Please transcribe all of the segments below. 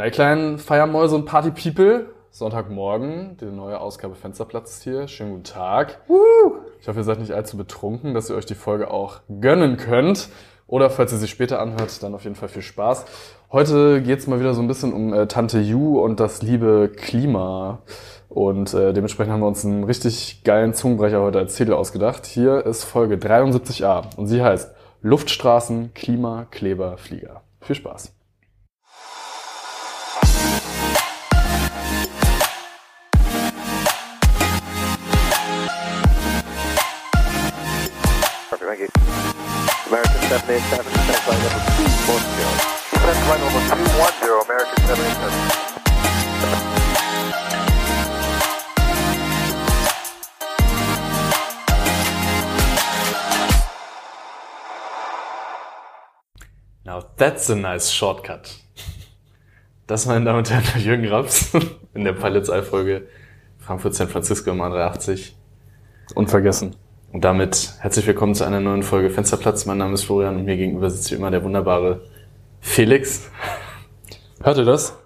Na, ihr kleinen Feiermäuse und Party-People, Sonntagmorgen, die neue Ausgabe Fensterplatz ist hier. Schönen guten Tag. Ich hoffe, ihr seid nicht allzu betrunken, dass ihr euch die Folge auch gönnen könnt. Oder falls ihr sie später anhört, dann auf jeden Fall viel Spaß. Heute geht's mal wieder so ein bisschen um äh, Tante Ju und das liebe Klima. Und äh, dementsprechend haben wir uns einen richtig geilen Zungenbrecher heute als Titel ausgedacht. Hier ist Folge 73a und sie heißt Luftstraßen, Klima, Kleber, Flieger. Viel Spaß. 787, descent flight number 210. Descent flight number 210, American 787. Now that's a nice shortcut. Das, meine Damen und Herren, Jürgen Raps in der Palitzei-Folge Frankfurt San Francisco im A380. Unvergessen. Und damit herzlich willkommen zu einer neuen Folge Fensterplatz. Mein Name ist Florian und mir gegenüber sitzt wie immer der wunderbare Felix. Hört ihr das?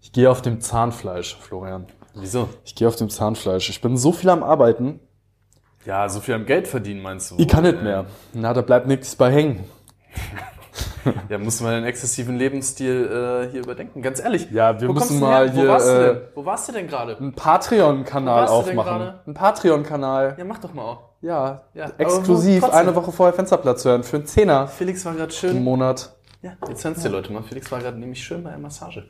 Ich gehe auf dem Zahnfleisch, Florian. Wieso? Ich gehe auf dem Zahnfleisch. Ich bin so viel am Arbeiten. Ja, so viel am Geld verdienen, meinst du? Ich kann nicht mehr. Na, da bleibt nichts bei hängen. Ja, muss man den exzessiven Lebensstil äh, hier überdenken. Ganz ehrlich. Ja, wir wo müssen mal her? Wo hier, warst du äh, denn? Wo warst du denn gerade? Einen Patreon-Kanal Wo warst du denn aufmachen. gerade? Ein Patreon-Kanal. Ja, mach doch mal auch. Ja, Ja, exklusiv eine Woche vorher Fensterplatz hören für einen Zehner Felix war gerade im schön. Monat. Ja, jetzt hören es die Leute mal. Felix war gerade nämlich schön bei einer Massage.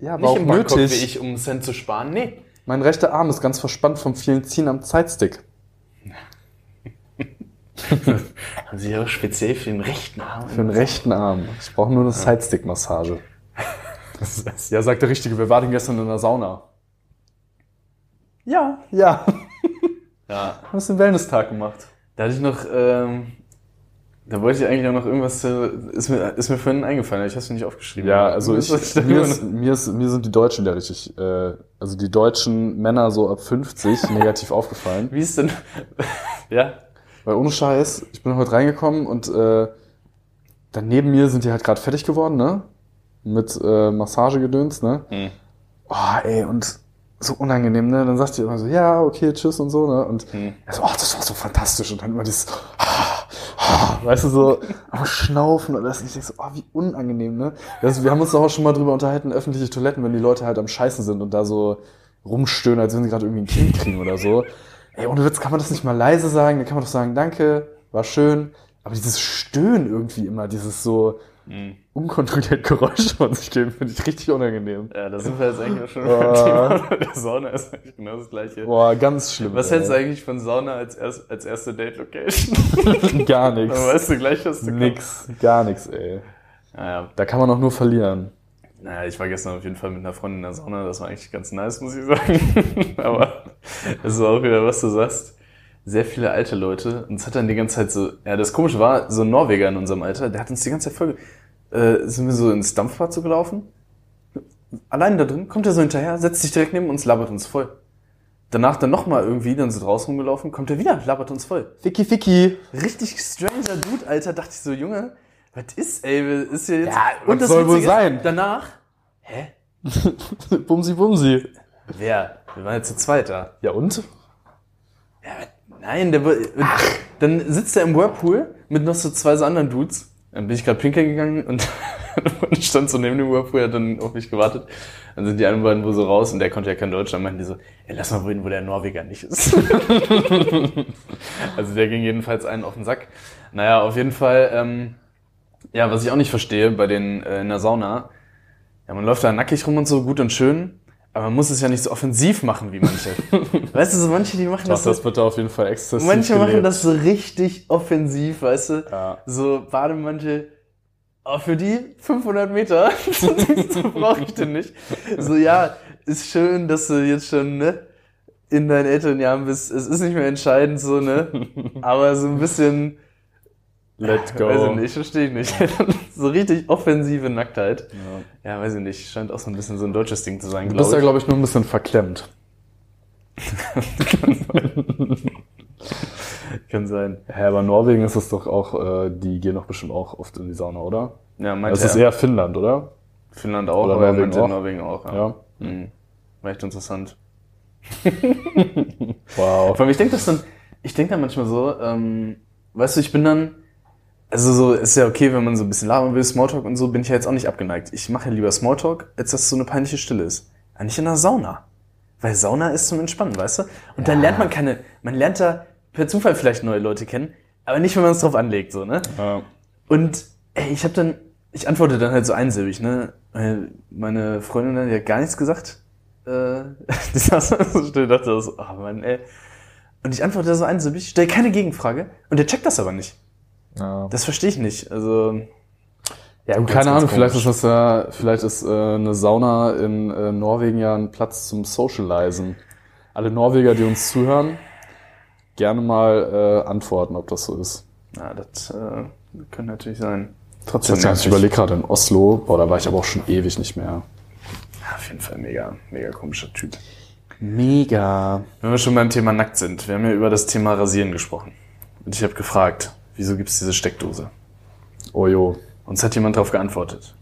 Ja, war Nicht auch im Bangkok wie nötig. ich, um einen Cent zu sparen. Nee. Mein rechter Arm ist ganz verspannt vom vielen Ziehen am Zeitstick. Haben Sie ja auch speziell für den rechten Arm. Für den rechten Arm. Ich brauche nur eine Sidestick-Massage. Ja, sagt der Richtige. Wir waren gestern in der Sauna. Ja, ja. Ja. Haben einen Wellness-Tag gemacht. Da hatte ich noch, ähm, da wollte ich eigentlich auch noch irgendwas, äh, ist mir, ist mir vorhin eingefallen, ich habe es mir nicht aufgeschrieben. Ja, also ich, da mir, ist, mir, ist, mir sind die Deutschen ja richtig, äh, also die deutschen Männer so ab 50 negativ aufgefallen. Wie ist denn, ja, Weil ohne Scheiß, ich bin heute reingekommen und äh, dann neben mir sind die halt gerade fertig geworden, ne? Mit äh, Massagegedöns, ne? Hm. Oh, ey, und so unangenehm, ne? Dann sagt die immer so, ja, okay, tschüss und so, ne? Und Hm. er so, oh, das war so fantastisch. Und dann immer dieses, weißt du, so am Schnaufen und das. Und ich denk so, oh, wie unangenehm, ne? Das, wir haben uns doch auch schon mal drüber unterhalten, öffentliche Toiletten, wenn die Leute halt am Scheißen sind und da so rumstöhnen, als wenn sie gerade irgendwie ein Kind kriegen oder so. Ey, ohne Witz, kann man das nicht mal leise sagen? Dann kann man doch sagen, danke, war schön. Aber dieses Stöhnen irgendwie immer, dieses so Hm. unkontrolliert Geräusch von sich geben, finde ich richtig unangenehm. Ja, da sind wir jetzt eigentlich schon Ah. beim Thema. Der Sauna ist eigentlich genau das gleiche. Boah, ganz schlimm. Was hältst du eigentlich von Sauna als, erst, als erste Date-Location? Gar Dann nichts. weißt du gleich, was du Nix, gar nichts, ey. Naja, Da kann man auch nur verlieren. Naja, ich war gestern auf jeden Fall mit einer Freundin in der Sauna. Das war eigentlich ganz nice, muss ich sagen. Aber es ist auch wieder, was du sagst. Sehr viele alte Leute. Und es hat dann die ganze Zeit so, ja, das Komische war, so ein Norweger in unserem Alter, der hat uns die ganze Zeit voll, äh, sind wir so ins Dampfbad so gelaufen. Allein da drin, kommt er so hinterher, setzt sich direkt neben uns, labert uns voll. Danach dann nochmal irgendwie, dann so draußen rumgelaufen, kommt er wieder, labert uns voll. Ficky, ficky. Richtig stranger Dude, Alter, dachte ich so, Junge, was ist, ey, ist hier jetzt... Ja, was soll wohl Witzige sein? Danach, hä? Bumsi, bumsi. Wer? Wir waren jetzt zu zweit da. Ja, und? Ja, nein, der, woll- dann sitzt er im Whirlpool mit noch so zwei so anderen Dudes. Dann bin ich gerade pinkeln gegangen und, und stand so neben dem Whirlpool, hat dann auf mich gewartet. Dann sind die anderen beiden wohl so raus und der konnte ja kein Deutsch. Dann meinten die so, ey, lass mal reden, wo der Norweger nicht ist. also der ging jedenfalls einen auf den Sack. Naja, auf jeden Fall, ähm, ja, was ich auch nicht verstehe bei den äh, in der Sauna, ja, man läuft da nackig rum und so, gut und schön, aber man muss es ja nicht so offensiv machen wie manche. weißt du, so manche, die machen Doch, das so, das wird auf jeden Fall exzessiv Manche machen gelebt. das so richtig offensiv, weißt du? Ja. So Bademantel, oh, für die 500 Meter, so brauche ich den nicht. So, ja, ist schön, dass du jetzt schon, ne, in deinen älteren Jahren bist. Es ist nicht mehr entscheidend, so, ne? Aber so ein bisschen, Let go. weiß ich nicht, verstehe ich nicht. so richtig offensive Nacktheit. Ja. Ja, weiß ich nicht, scheint auch so ein bisschen so ein deutsches Ding zu sein, Du bist glaube ja, ich. glaube ich, nur ein bisschen verklemmt. Kann sein. Hä, aber Norwegen ist es doch auch, äh, die gehen doch bestimmt auch oft in die Sauna, oder? Ja, meinte Das ist er. eher Finnland, oder? Finnland auch, Oder aber er Norwegen auch. Norwegen auch. Ja. Ja. Mhm. War echt interessant. Wow. Vor allem, ich denke das dann, ich denke dann manchmal so, ähm, weißt du, ich bin dann, also so, ist ja okay, wenn man so ein bisschen labern will, Smalltalk und so, bin ich ja jetzt auch nicht abgeneigt. Ich mache ja lieber Smalltalk, als dass so eine peinliche Stille ist. Ja, nicht in der Sauna. Weil Sauna ist zum Entspannen, weißt du? Und dann lernt man keine, man lernt da per Zufall vielleicht neue Leute kennen, aber nicht, wenn man es drauf anlegt, so, ne? Ja. Und ey, ich habe dann, ich antworte dann halt so einsilbig, ne? Meine Freundin dann, die hat gar nichts gesagt. Äh, die saß dann so still, dachte so, oh Mann, ey. Und ich antworte so einsilbig, stelle keine Gegenfrage und der checkt das aber nicht. Ja. Das verstehe ich nicht. Also, Ja, gut, keine Ahnung, vielleicht ist das ja, vielleicht ist äh, eine Sauna in äh, Norwegen ja ein Platz zum Socializen. Alle Norweger, die uns zuhören, gerne mal äh, antworten, ob das so ist. na, das äh, könnte natürlich sein. Trotzdem, nicht, ich überlege gerade in Oslo, boah, da war ich aber auch schon ewig nicht mehr. Ja, auf jeden Fall mega, mega komischer Typ. Mega. Wenn wir schon beim Thema nackt sind, wir haben ja über das Thema Rasieren gesprochen. Und ich habe gefragt, wieso gibt es diese Steckdose? Ojo. Uns hat jemand darauf geantwortet.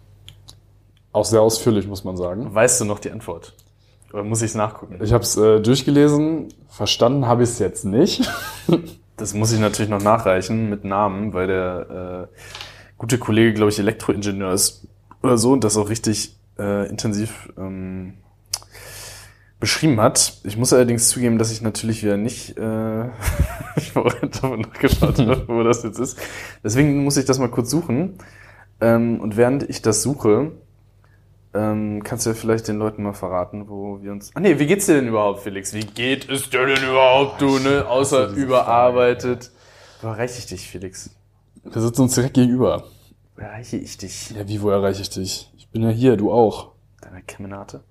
Auch sehr ausführlich, muss man sagen. Weißt du noch die Antwort? Oder muss ich es nachgucken? Ich habe es äh, durchgelesen, verstanden habe ich es jetzt nicht. Das muss ich natürlich noch nachreichen mit Namen, weil der äh, gute Kollege, glaube ich, Elektroingenieur ist oder so und das auch richtig äh, intensiv ähm, beschrieben hat. Ich muss allerdings zugeben, dass ich natürlich wieder nicht äh, davon nachgeschaut habe, wo das jetzt ist. Deswegen muss ich das mal kurz suchen. Ähm, und während ich das suche, ähm, kannst du ja vielleicht den Leuten mal verraten, wo wir uns. Ah nee, wie geht's dir denn überhaupt, Felix? Wie geht es dir denn überhaupt, du, ne? Außer überarbeitet. Wo erreiche ich dich, Felix? Wir sitzen uns direkt gegenüber. Wo erreiche ich dich? Ja, wie, wo erreiche ich dich? Ich bin ja hier, du auch. Deiner Kemenate?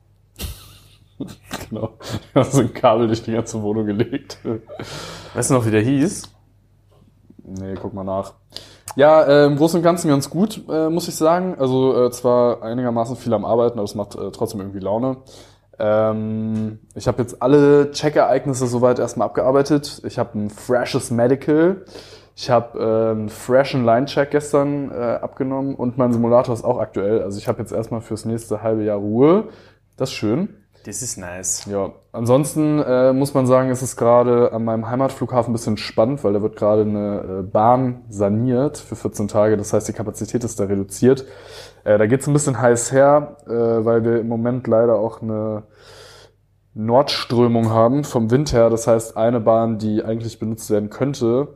Genau. Ich habe so ein Kabel durch die ganze Wohnung gelegt. Weißt du noch, wie der hieß? Nee, guck mal nach. Ja, äh, im Großen und Ganzen ganz gut, äh, muss ich sagen. Also äh, zwar einigermaßen viel am Arbeiten, aber es macht äh, trotzdem irgendwie Laune. Ähm, ich habe jetzt alle Check-Ereignisse soweit erstmal abgearbeitet. Ich habe ein freshes Medical. Ich habe äh, einen freshen Line-Check gestern äh, abgenommen und mein Simulator ist auch aktuell. Also ich habe jetzt erstmal fürs nächste halbe Jahr Ruhe. Das ist schön. Das ist nice. Ja, ansonsten äh, muss man sagen, ist es gerade an meinem Heimatflughafen ein bisschen spannend, weil da wird gerade eine äh, Bahn saniert für 14 Tage. Das heißt, die Kapazität ist da reduziert. Äh, da geht es ein bisschen heiß her, äh, weil wir im Moment leider auch eine Nordströmung haben vom Wind her. Das heißt, eine Bahn, die eigentlich benutzt werden könnte,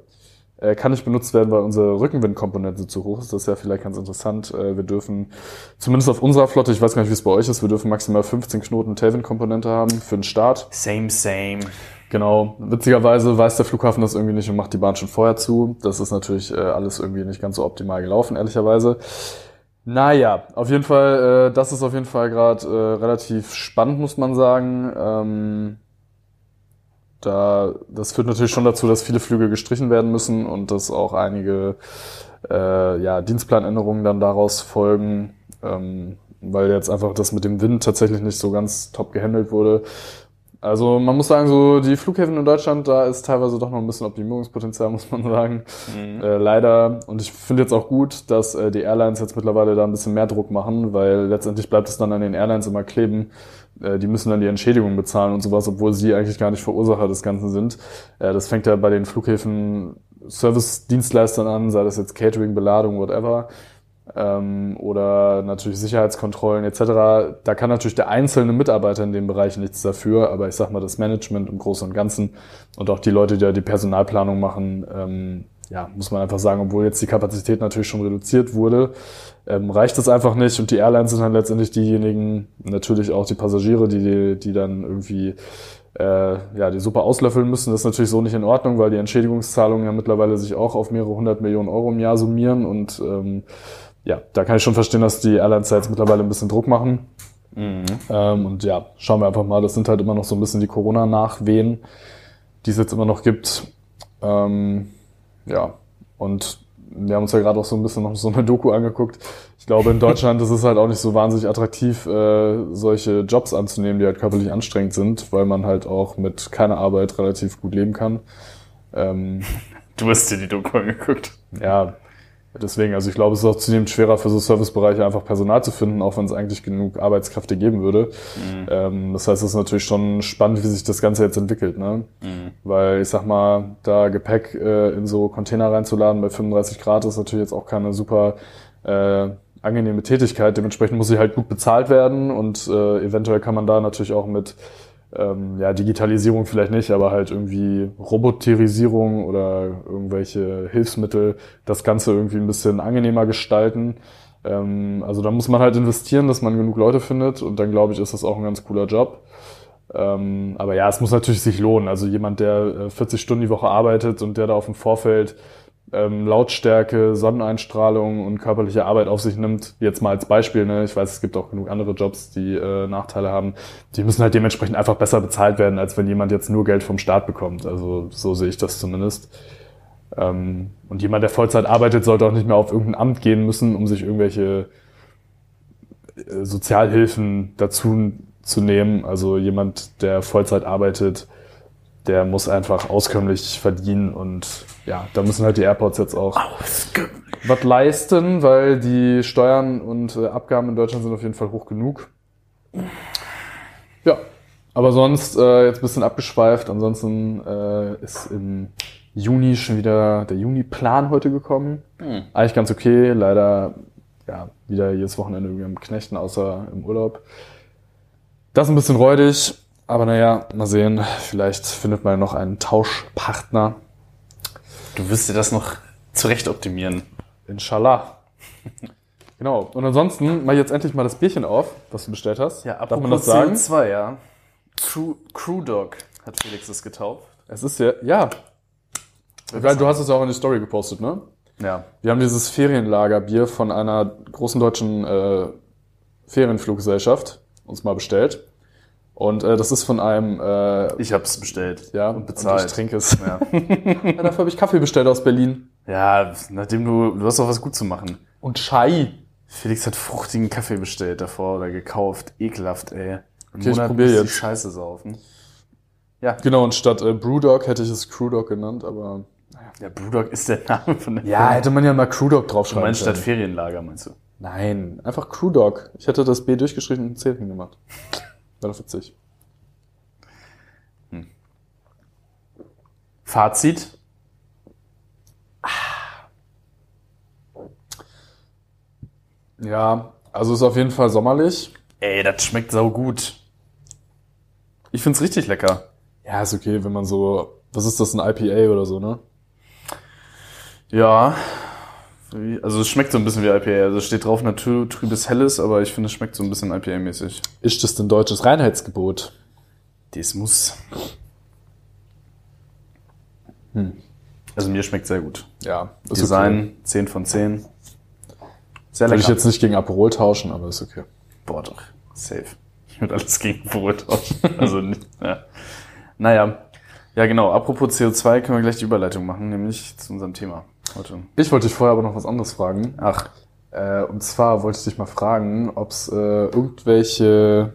kann nicht benutzt werden, weil unsere Rückenwindkomponente zu hoch ist. Das ist ja vielleicht ganz interessant. Äh, wir dürfen, zumindest auf unserer Flotte, ich weiß gar nicht, wie es bei euch ist, wir dürfen maximal 15 Knoten Tailwind-Komponente haben für den Start. Same, same. Genau. Witzigerweise weiß der Flughafen das irgendwie nicht und macht die Bahn schon vorher zu. Das ist natürlich äh, alles irgendwie nicht ganz so optimal gelaufen, ehrlicherweise. Naja, auf jeden Fall, äh, das ist auf jeden Fall gerade äh, relativ spannend, muss man sagen. Da, das führt natürlich schon dazu, dass viele Flüge gestrichen werden müssen und dass auch einige äh, ja, Dienstplanänderungen dann daraus folgen, ähm, weil jetzt einfach das mit dem Wind tatsächlich nicht so ganz top gehandelt wurde. Also man muss sagen, so die Flughäfen in Deutschland, da ist teilweise doch noch ein bisschen Optimierungspotenzial, muss man sagen. Äh, leider. Und ich finde jetzt auch gut, dass äh, die Airlines jetzt mittlerweile da ein bisschen mehr Druck machen, weil letztendlich bleibt es dann an den Airlines immer kleben. Äh, die müssen dann die Entschädigung bezahlen und sowas, obwohl sie eigentlich gar nicht Verursacher des Ganzen sind. Äh, das fängt ja bei den Flughäfen Service-Dienstleistern an, sei das jetzt Catering, Beladung, whatever ähm, oder natürlich Sicherheitskontrollen etc. Da kann natürlich der einzelne Mitarbeiter in dem Bereich nichts dafür, aber ich sag mal, das Management im Großen und Ganzen und auch die Leute, die da die Personalplanung machen, ähm, ja, muss man einfach sagen, obwohl jetzt die Kapazität natürlich schon reduziert wurde, ähm, reicht es einfach nicht und die Airlines sind dann letztendlich diejenigen, natürlich auch die Passagiere, die, die dann irgendwie äh, ja, die Suppe auslöffeln müssen. Das ist natürlich so nicht in Ordnung, weil die Entschädigungszahlungen ja mittlerweile sich auch auf mehrere hundert Millionen Euro im Jahr summieren und ähm, ja, da kann ich schon verstehen, dass die Airlines da jetzt mittlerweile ein bisschen Druck machen. Ähm, und ja, schauen wir einfach mal, das sind halt immer noch so ein bisschen die Corona-Nachwehen, die es jetzt immer noch gibt. Ähm, ja, und wir haben uns ja gerade auch so ein bisschen noch so eine Doku angeguckt. Ich glaube, in Deutschland ist es halt auch nicht so wahnsinnig attraktiv, äh, solche Jobs anzunehmen, die halt körperlich anstrengend sind, weil man halt auch mit keiner Arbeit relativ gut leben kann. Ähm, Du hast dir die Doku angeguckt. ja, Deswegen, also ich glaube, es ist auch zunehmend schwerer für so Servicebereiche einfach Personal zu finden, auch wenn es eigentlich genug Arbeitskräfte geben würde. Ähm, das heißt, es ist natürlich schon spannend, wie sich das Ganze jetzt entwickelt. Ne? Weil ich sag mal, da Gepäck äh, in so Container reinzuladen bei 35 Grad ist natürlich jetzt auch keine super äh, angenehme Tätigkeit. Dementsprechend muss sie halt gut bezahlt werden und äh, eventuell kann man da natürlich auch mit ähm, ja, Digitalisierung vielleicht nicht, aber halt irgendwie Roboterisierung oder irgendwelche Hilfsmittel das Ganze irgendwie ein bisschen angenehmer gestalten. Ähm, also da muss man halt investieren, dass man genug Leute findet und dann glaube ich, ist das auch ein ganz cooler Job. Ähm, aber ja, es muss natürlich sich lohnen. Also jemand, der äh, 40 Stunden die Woche arbeitet und der da auf dem Vorfeld ähm, Lautstärke, Sonneneinstrahlung und körperliche Arbeit auf sich nimmt, jetzt mal als Beispiel, ne? ich weiß, es gibt auch genug andere Jobs, die äh, Nachteile haben, die müssen halt dementsprechend einfach besser bezahlt werden, als wenn jemand jetzt nur Geld vom Staat bekommt. Also so sehe ich das zumindest. Ähm, und jemand, der Vollzeit arbeitet, sollte auch nicht mehr auf irgendein Amt gehen müssen, um sich irgendwelche äh, Sozialhilfen dazu zu nehmen. Also jemand, der Vollzeit arbeitet, der muss einfach auskömmlich verdienen und ja, da müssen halt die Airports jetzt auch was leisten, weil die Steuern und äh, Abgaben in Deutschland sind auf jeden Fall hoch genug. Ja, aber sonst äh, jetzt ein bisschen abgeschweift. Ansonsten äh, ist im Juni schon wieder der Juni-Plan heute gekommen. Eigentlich ganz okay. Leider ja wieder jedes Wochenende irgendwie am Knechten, außer im Urlaub. Das ist ein bisschen räudig, aber naja, mal sehen. Vielleicht findet man noch einen Tauschpartner. Du wirst dir das noch zurecht optimieren. Inshallah. Genau. Und ansonsten mach jetzt endlich mal das Bierchen auf, was du bestellt hast. Darf man das sagen? CO2, ja. Crew, Crew Dog hat Felix es getauft. Es ist ja, ja. Weil du hast es ja auch in die Story gepostet, ne? Ja. Wir haben dieses Ferienlagerbier von einer großen deutschen äh, Ferienfluggesellschaft uns mal bestellt. Und äh, das ist von einem, äh, Ich hab's bestellt. ja, Und bezahlt. Und ich trinke es. Ja. Ja, dafür habe ich Kaffee bestellt aus Berlin. ja, nachdem du, du hast auch was gut zu machen. Und Chai. Felix hat fruchtigen Kaffee bestellt davor oder gekauft. Ekelhaft, ey. Im Okay, ich Monat probier muss die jetzt. Scheiße saufen. Genau, und statt äh, Brewdog hätte ich es Crewdog genannt, aber. Ja, Brewdog ist der Name von der Ja, hätte man ja mal Crewdog Du draufschreiben meinst statt können. Ferienlager, meinst du? Nein, einfach Crewdog. Ich hätte das B durchgeschrieben und ein C hingemacht. Wäre doch witzig. Fazit? Ja, also ist auf jeden Fall sommerlich. Ey, das schmeckt sau gut. Ich find's richtig lecker. Ja, ist okay, wenn man so. Was ist das, ein IPA oder so, ne? Ja. Also es schmeckt so ein bisschen wie IPA. Also es steht drauf Natur trübes Helles, aber ich finde es schmeckt so ein bisschen IPA-mäßig. Ist das denn deutsches Reinheitsgebot? Das muss. Also mir schmeckt sehr gut. Ja, ist Design 10 von 10. Sehr Okay. Würde ich lecker. jetzt nicht gegen Aperol tauschen, aber ist okay. Boah, doch. Safe. Ich würde alles gegen Brot tauschen. Also, nicht- ja. Naja. Ja, genau. Apropos CO2 können wir gleich die Überleitung machen, nämlich zu unserem Thema heute. Ich wollte dich vorher aber noch was anderes fragen. Ach, Äh, und zwar wollte ich dich mal fragen, ob es äh, irgendwelche.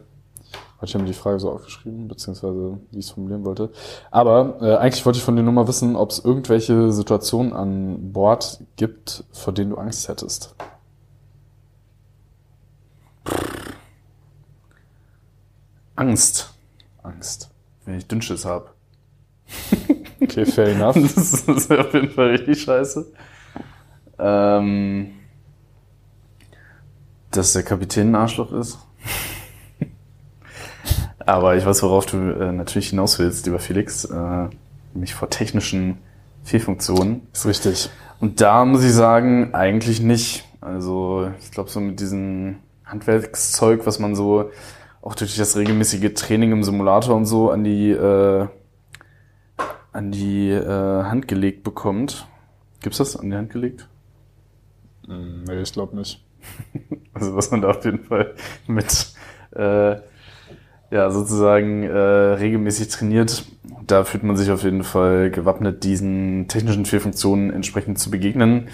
Warte, Ich habe mir die Frage so aufgeschrieben, beziehungsweise wie ich es formulieren wollte. Aber äh, eigentlich wollte ich von dir nur mal wissen, ob es irgendwelche Situationen an Bord gibt, vor denen du Angst hättest. Angst, Angst. wenn ich Dünnschiss habe. Okay, fair enough. Das ist auf jeden Fall richtig scheiße. Ähm, dass der Kapitän ein Arschloch ist. Aber ich weiß, worauf du äh, natürlich hinaus willst, lieber Felix. Äh, nämlich vor technischen Fehlfunktionen. Ist richtig. Und da muss ich sagen, eigentlich nicht. Also ich glaube, so mit diesem Handwerkszeug, was man so auch durch das regelmäßige Training im Simulator und so an die äh, an die äh, Hand gelegt bekommt. Gibt's das an die Hand gelegt? Hm, Nee, ich glaube nicht. Also was man da auf jeden Fall mit äh, ja sozusagen äh, regelmäßig trainiert, da fühlt man sich auf jeden Fall gewappnet, diesen technischen Fehlfunktionen entsprechend zu begegnen.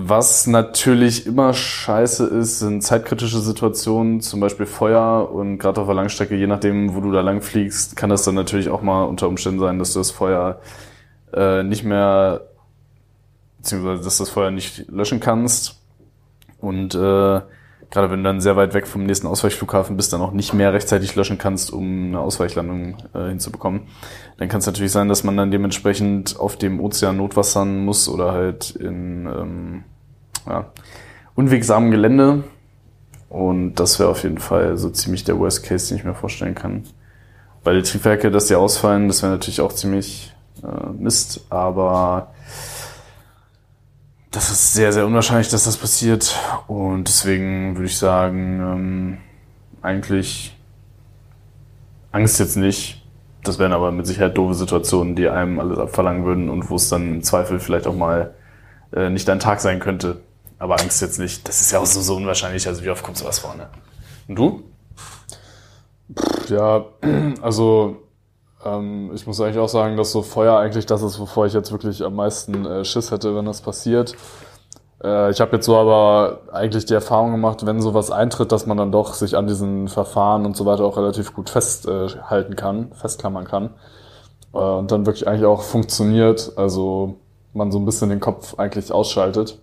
Was natürlich immer scheiße ist, sind zeitkritische Situationen, zum Beispiel Feuer und gerade auf der Langstrecke, je nachdem, wo du da lang fliegst, kann das dann natürlich auch mal unter Umständen sein, dass du das Feuer äh, nicht mehr beziehungsweise dass du das Feuer nicht löschen kannst. Und äh, gerade wenn du dann sehr weit weg vom nächsten Ausweichflughafen bist, dann auch nicht mehr rechtzeitig löschen kannst, um eine Ausweichlandung äh, hinzubekommen, dann kann es natürlich sein, dass man dann dementsprechend auf dem Ozean notwassern muss oder halt in ähm, ja, unwegsamen Gelände. Und das wäre auf jeden Fall so ziemlich der Worst Case, den ich mir vorstellen kann. Bei den Triebwerke, dass die ausfallen, das wäre natürlich auch ziemlich äh, Mist, aber das ist sehr, sehr unwahrscheinlich, dass das passiert. Und deswegen würde ich sagen, ähm, eigentlich Angst jetzt nicht. Das wären aber mit Sicherheit doofe Situationen, die einem alles abverlangen würden und wo es dann im Zweifel vielleicht auch mal äh, nicht dein Tag sein könnte. Aber Angst jetzt nicht. Das ist ja auch so, so unwahrscheinlich. Also wie oft kommt sowas vor, ne? Und du? Ja, also ähm, ich muss eigentlich auch sagen, dass so Feuer eigentlich das ist, wovor ich jetzt wirklich am meisten äh, Schiss hätte, wenn das passiert. Äh, ich habe jetzt so aber eigentlich die Erfahrung gemacht, wenn sowas eintritt, dass man dann doch sich an diesen Verfahren und so weiter auch relativ gut festhalten äh, kann, festklammern kann. Äh, und dann wirklich eigentlich auch funktioniert. Also man so ein bisschen den Kopf eigentlich ausschaltet.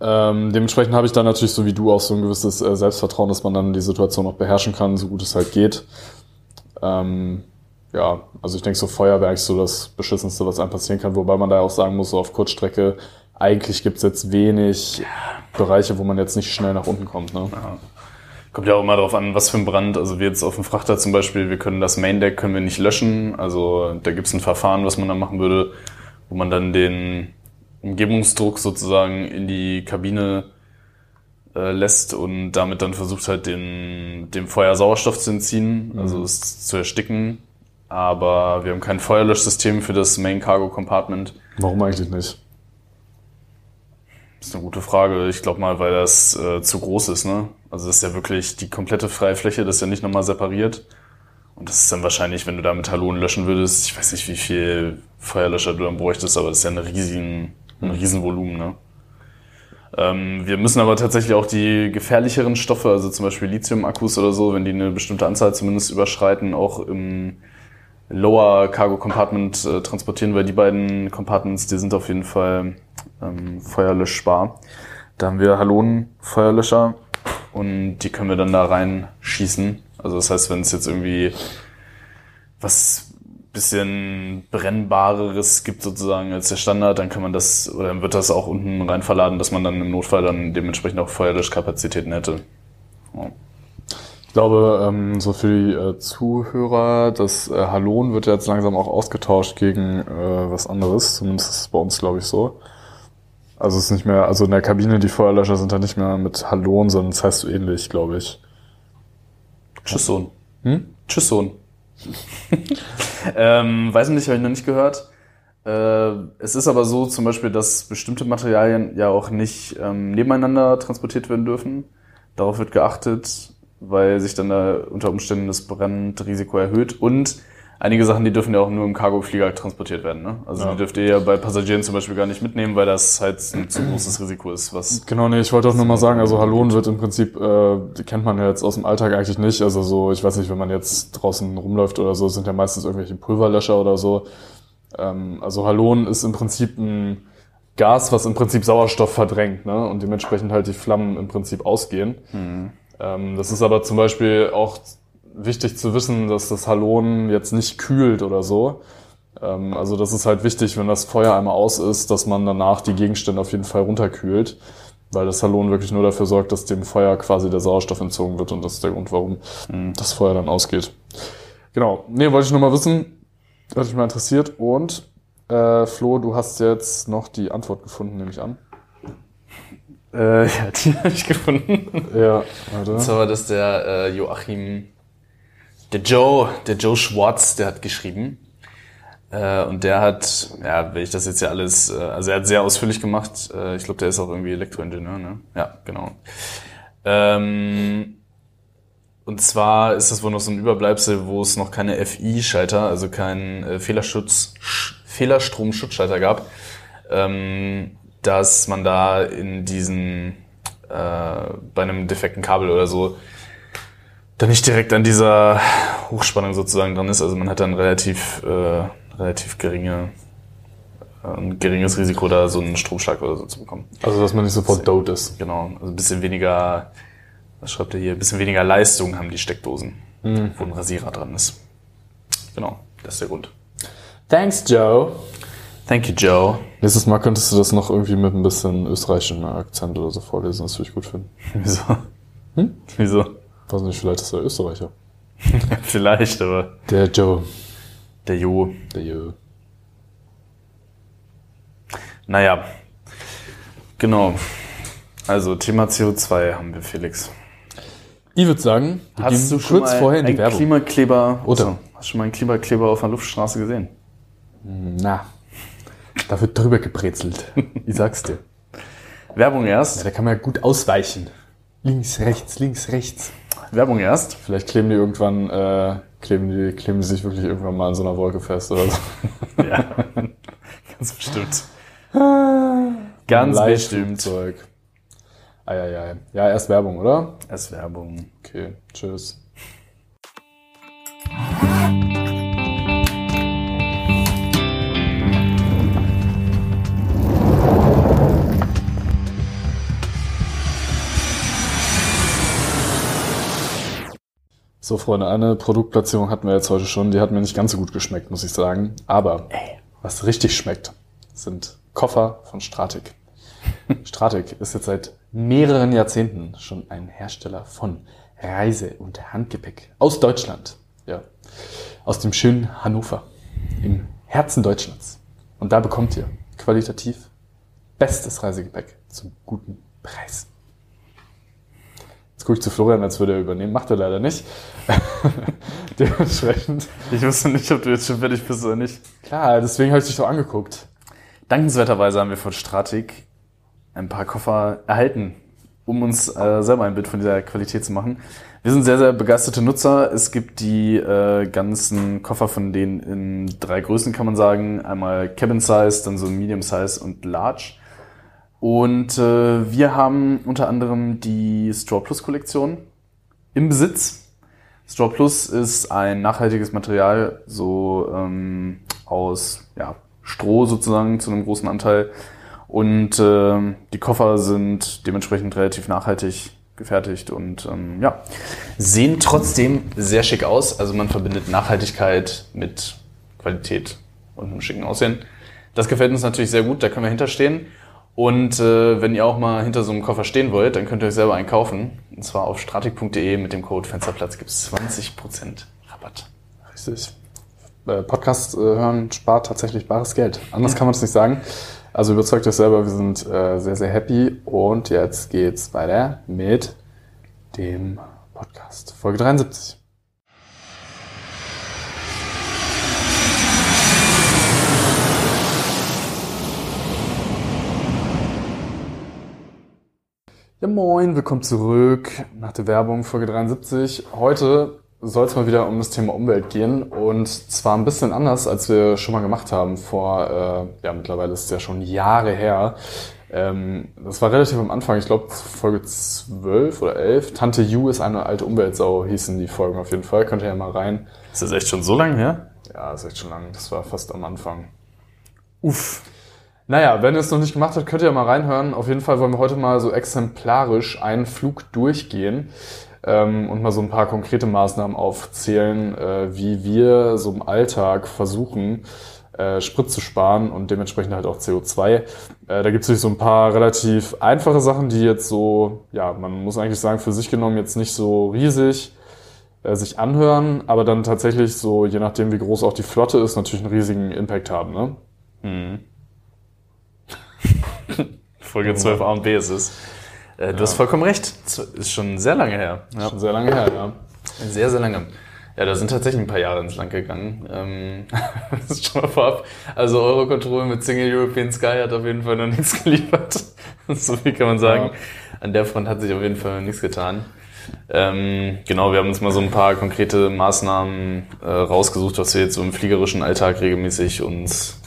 Ähm, dementsprechend habe ich dann natürlich so wie du auch so ein gewisses äh, Selbstvertrauen, dass man dann die Situation auch beherrschen kann, so gut es halt geht. Ähm, ja, also ich denke, so Feuer wäre eigentlich so das Beschissenste, was einem passieren kann, wobei man da auch sagen muss, so auf Kurzstrecke, eigentlich gibt's jetzt wenig ja. Bereiche, wo man jetzt nicht schnell nach unten kommt. Ne? Ja. Kommt ja auch immer darauf an, was für ein Brand. Also wir jetzt auf dem Frachter zum Beispiel, wir können das Main Deck können wir nicht löschen. Also da gibt's ein Verfahren, was man dann machen würde, wo man dann den Umgebungsdruck sozusagen in die Kabine äh, lässt und damit dann versucht halt den, dem Feuer Sauerstoff zu entziehen, mhm. also es zu ersticken. Aber wir haben kein Feuerlöschsystem für das Main Cargo Compartment. Warum eigentlich nicht? Das ist eine gute Frage. Ich glaube mal, weil das äh, zu groß ist, ne? Also das ist ja wirklich die komplette freie Fläche, das ist ja nicht nochmal separiert. Und das ist dann wahrscheinlich, wenn du da mit Halonen löschen würdest, ich weiß nicht, wie viel Feuerlöscher du dann bräuchtest, aber das ist ja ein riesigen, ein riesen Volumen, ne? Ähm, wir müssen aber tatsächlich auch die gefährlicheren Stoffe, also zum Beispiel Lithium-Akkus oder so, wenn die eine bestimmte Anzahl zumindest überschreiten, auch im Lower Cargo Compartment äh, transportieren, weil die beiden Compartments, die sind auf jeden Fall ähm, feuerlöschbar. Da haben wir Halonenfeuerlöscher und die können wir dann da reinschießen. Also das heißt, wenn es jetzt irgendwie was bisschen brennbareres gibt sozusagen als der Standard, dann kann man das, oder dann wird das auch unten rein verladen, dass man dann im Notfall dann dementsprechend auch Feuerlöschkapazitäten hätte. Ja. Ich glaube, ähm, so für die äh, Zuhörer, das äh, Halon wird jetzt langsam auch ausgetauscht gegen äh, was anderes. Zumindest ist es bei uns, glaube ich, so. Also es ist nicht mehr, also in der Kabine die Feuerlöscher sind da nicht mehr mit Halon, sondern es das heißt so ähnlich, glaube ich. Tschüss Sohn. Hm? Tschüss Sohn. ähm, weiß nicht, habe ich noch nicht gehört. Äh, es ist aber so zum Beispiel, dass bestimmte Materialien ja auch nicht ähm, nebeneinander transportiert werden dürfen. Darauf wird geachtet, weil sich dann da unter Umständen das Brandrisiko erhöht und einige Sachen, die dürfen ja auch nur im Cargoflieger transportiert werden. Ne? Also ja. die dürft ihr ja bei Passagieren zum Beispiel gar nicht mitnehmen, weil das halt ein zu großes Risiko ist. Was genau, nee, ich wollte auch nur mal sagen, also Halon wird im Prinzip, äh, die kennt man ja jetzt aus dem Alltag eigentlich nicht. Also so, ich weiß nicht, wenn man jetzt draußen rumläuft oder so, sind ja meistens irgendwelche Pulverlöscher oder so. Ähm, also Halon ist im Prinzip ein Gas, was im Prinzip Sauerstoff verdrängt ne? und dementsprechend halt die Flammen im Prinzip ausgehen. Mhm. Ähm, das ist aber zum Beispiel auch wichtig zu wissen, dass das Halon jetzt nicht kühlt oder so. Ähm, also das ist halt wichtig, wenn das Feuer einmal aus ist, dass man danach die Gegenstände auf jeden Fall runterkühlt, weil das Halon wirklich nur dafür sorgt, dass dem Feuer quasi der Sauerstoff entzogen wird und das ist der Grund, warum mhm. das Feuer dann ausgeht. Genau. Nee, wollte ich nur mal wissen. Hat mich mal interessiert. Und äh, Flo, du hast jetzt noch die Antwort gefunden, nehme ich an. Äh, ja, die habe ich gefunden. Ja, warte. Und zwar war das der äh, Joachim der Joe, der Joe Schwartz, der hat geschrieben. Äh, und der hat, ja, wenn ich das jetzt ja alles, äh, also er hat sehr ausführlich gemacht. Äh, ich glaube, der ist auch irgendwie Elektroingenieur, ne? Ja, genau. Ähm, und zwar ist das wohl noch so ein Überbleibsel, wo es noch keine FI-Schalter, also keinen Fehlerschutz, Fehlerstromschutzschalter gab, ähm, dass man da in diesen, bei einem defekten Kabel oder so, da nicht direkt an dieser Hochspannung sozusagen dran ist. Also man hat dann relativ, äh, relativ geringe ein geringes Risiko, da so einen Stromschlag oder so zu bekommen. Also, dass man nicht sofort dote ist. Genau, also ein bisschen weniger, was schreibt er hier, ein bisschen weniger Leistung haben die Steckdosen, wo ein Rasierer dran ist. Genau, das ist der Grund. Thanks, Joe. Thank you, Joe. Nächstes Mal könntest du das noch irgendwie mit ein bisschen österreichischem Akzent oder so vorlesen. Das würde ich gut finden. Wieso? Wieso? Weiß nicht, vielleicht ist er Österreicher. Vielleicht, aber Der Joe. der Jo. Der Joe. Naja, genau. Also Thema CO2 haben wir, Felix. Ich würde sagen, wir Hast du schon kurz mal vorher in die einen Werbung. Klimakleber, Oder? Achso, hast du schon mal einen Klimakleber auf einer Luftstraße gesehen? Na, da wird drüber gebrezelt. Ich sag's dir. Werbung Ja, erst. da kann man ja gut ausweichen. Links, rechts, links, rechts. Werbung erst. Vielleicht kleben die irgendwann, äh, kleben die, kleben die sich wirklich irgendwann mal an so einer Wolke fest oder so. Ja, ganz bestimmt. Ganz bestimmt. Zeug. Eieiei. Ja, erst Werbung, oder? Erst Werbung. Okay, tschüss. So, Freunde, eine Produktplatzierung hatten wir jetzt heute schon. Die hat mir nicht ganz so gut geschmeckt, muss ich sagen. Aber was richtig schmeckt, sind Koffer von Stratik. Stratik ist jetzt seit mehreren Jahrzehnten schon ein Hersteller von Reise- und Handgepäck aus Deutschland. Ja. Aus dem schönen Hannover. Im Herzen Deutschlands. Und da bekommt ihr qualitativ bestes Reisegepäck zum guten Preis. Jetzt gucke ich zu Florian, als würde er übernehmen. Macht er leider nicht. Dementsprechend. Ich wusste nicht, ob du jetzt schon fertig bist oder nicht. Klar, deswegen habe ich dich so angeguckt. Dankenswerterweise haben wir von Stratik ein paar Koffer erhalten, um uns äh, selber ein Bild von dieser Qualität zu machen. Wir sind sehr, sehr begeisterte Nutzer. Es gibt die äh, ganzen Koffer von denen in drei Größen, kann man sagen. Einmal Cabin Size, dann so Medium Size und Large. Und äh, wir haben unter anderem die Straw Plus Kollektion im Besitz. Straw Plus ist ein nachhaltiges Material, so ähm, aus ja, Stroh sozusagen zu einem großen Anteil. Und ähm, die Koffer sind dementsprechend relativ nachhaltig gefertigt und ähm, ja, sehen trotzdem sehr schick aus. Also man verbindet Nachhaltigkeit mit Qualität und einem schicken Aussehen. Das gefällt uns natürlich sehr gut, da können wir hinterstehen. Und äh, wenn ihr auch mal hinter so einem Koffer stehen wollt, dann könnt ihr euch selber einen kaufen. Und zwar auf stratik.de mit dem Code Fensterplatz gibt's 20% Rabatt. Richtig. Podcast äh, hören spart tatsächlich bares Geld. Anders kann man es nicht sagen. Also überzeugt euch selber, wir sind äh, sehr, sehr happy. Und jetzt geht's weiter mit dem Podcast. Folge 73. Ja, moin, willkommen zurück nach der Werbung, Folge 73. Heute soll es mal wieder um das Thema Umwelt gehen und zwar ein bisschen anders, als wir schon mal gemacht haben vor, äh, ja mittlerweile ist es ja schon Jahre her. Ähm, das war relativ am Anfang, ich glaube Folge 12 oder 11. Tante Ju ist eine alte Umweltsau, hießen die Folgen auf jeden Fall. Könnt ihr ja mal rein. Ist das echt schon so lange her? Ja, ist echt schon lang. Das war fast am Anfang. Uff. Naja, wenn ihr es noch nicht gemacht habt, könnt ihr ja mal reinhören. Auf jeden Fall wollen wir heute mal so exemplarisch einen Flug durchgehen ähm, und mal so ein paar konkrete Maßnahmen aufzählen, äh, wie wir so im Alltag versuchen, äh, Sprit zu sparen und dementsprechend halt auch CO2. Äh, da gibt es so ein paar relativ einfache Sachen, die jetzt so, ja, man muss eigentlich sagen, für sich genommen jetzt nicht so riesig äh, sich anhören, aber dann tatsächlich so, je nachdem wie groß auch die Flotte ist, natürlich einen riesigen Impact haben. Ne? Folge 12 A und B ist es. Äh, du hast vollkommen recht. Ist schon sehr lange her. Ja. Schon sehr lange her, ja. Sehr, sehr lange. Ja, da sind tatsächlich ein paar Jahre ins Land gegangen. Ähm, das ist schon mal vorab. Also Eurocontrol mit Single European Sky hat auf jeden Fall noch nichts geliefert. so viel kann man sagen. An der Front hat sich auf jeden Fall nichts getan. Ähm, genau, wir haben uns mal so ein paar konkrete Maßnahmen äh, rausgesucht, was wir jetzt so im fliegerischen Alltag regelmäßig uns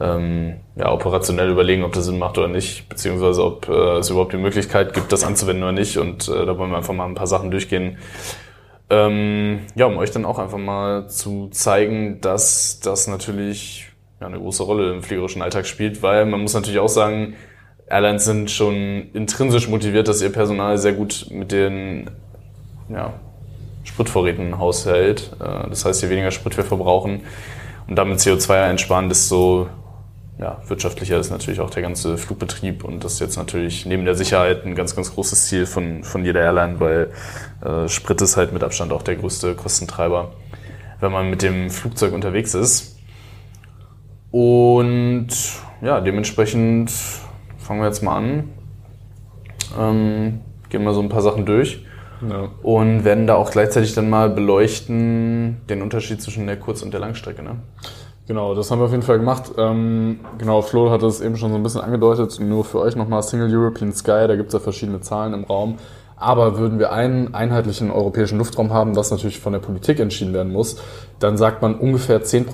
ähm, ja, operationell überlegen, ob das Sinn macht oder nicht, beziehungsweise ob äh, es überhaupt die Möglichkeit gibt, das anzuwenden oder nicht. Und äh, da wollen wir einfach mal ein paar Sachen durchgehen. Ähm, ja, um euch dann auch einfach mal zu zeigen, dass das natürlich ja, eine große Rolle im fliegerischen Alltag spielt, weil man muss natürlich auch sagen, Airlines sind schon intrinsisch motiviert, dass ihr Personal sehr gut mit den ja, Spritvorräten haushält. Äh, Das heißt, je weniger Sprit wir verbrauchen und damit CO2 einsparen, desto ja, wirtschaftlicher ist natürlich auch der ganze Flugbetrieb und das ist jetzt natürlich neben der Sicherheit ein ganz, ganz großes Ziel von, von jeder Airline, weil äh, Sprit ist halt mit Abstand auch der größte Kostentreiber, wenn man mit dem Flugzeug unterwegs ist. Und ja, dementsprechend fangen wir jetzt mal an. Ähm, gehen mal so ein paar Sachen durch Ja. und werden da auch gleichzeitig dann mal beleuchten den Unterschied zwischen der Kurz- und der Langstrecke. Ne? Genau, das haben wir auf jeden Fall gemacht. Ähm, genau, Flo hat es eben schon so ein bisschen angedeutet. Nur für euch nochmal Single European Sky, da gibt es ja verschiedene Zahlen im Raum. Aber würden wir einen einheitlichen europäischen Luftraum haben, was natürlich von der Politik entschieden werden muss, dann sagt man ungefähr 10%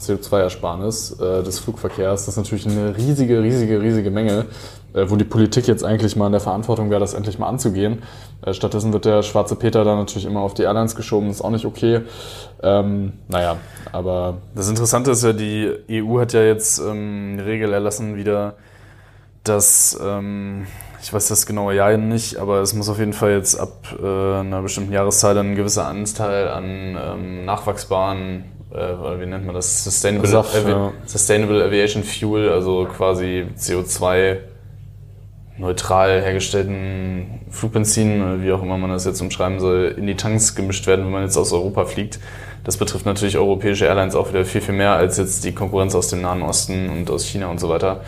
CO2-Ersparnis äh, des Flugverkehrs. Das ist natürlich eine riesige, riesige, riesige Menge, wo die Politik jetzt eigentlich mal in der Verantwortung wäre, das endlich mal anzugehen. Äh, stattdessen wird der schwarze Peter dann natürlich immer auf die Airlines geschoben, ist auch nicht okay. Ähm, naja, aber Das Interessante ist ja, die EU hat ja jetzt ähm, eine Regel erlassen wieder, dass, ähm, ich weiß das genaue Jahr nicht, aber es muss auf jeden Fall jetzt ab äh, einer bestimmten Jahreszahl dann ein gewisser Anteil an ähm, nachwachsbaren, äh, wie nennt man das, Sustainable, SAF, Avi ja. Sustainable Aviation Fuel, also quasi CO2 neutral hergestellten Flugbenzin, wie auch immer man das jetzt umschreiben soll, in die Tanks gemischt werden, wenn man jetzt aus Europa fliegt. Das betrifft natürlich europäische Airlines auch wieder viel, viel mehr als jetzt die Konkurrenz aus dem Nahen Osten und aus China und so weiter.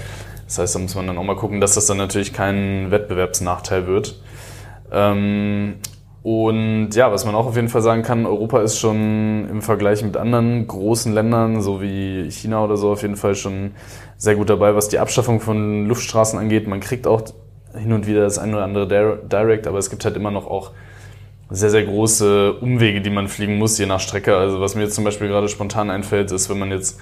Das heißt, da muss man dann auch mal gucken, dass das dann natürlich kein Wettbewerbsnachteil wird. Ähm, und ja, was man auch auf jeden Fall sagen kann, Europa ist schon im Vergleich mit anderen großen Ländern, so wie China oder so, auf jeden Fall schon sehr gut dabei, was die Abschaffung von Luftstraßen angeht. Man kriegt auch hin und wieder das ein oder andere Dir- Direct, aber es gibt halt immer noch auch sehr, sehr große Umwege, die man fliegen muss, je nach Strecke. Also was mir jetzt zum Beispiel gerade spontan einfällt, ist, wenn man jetzt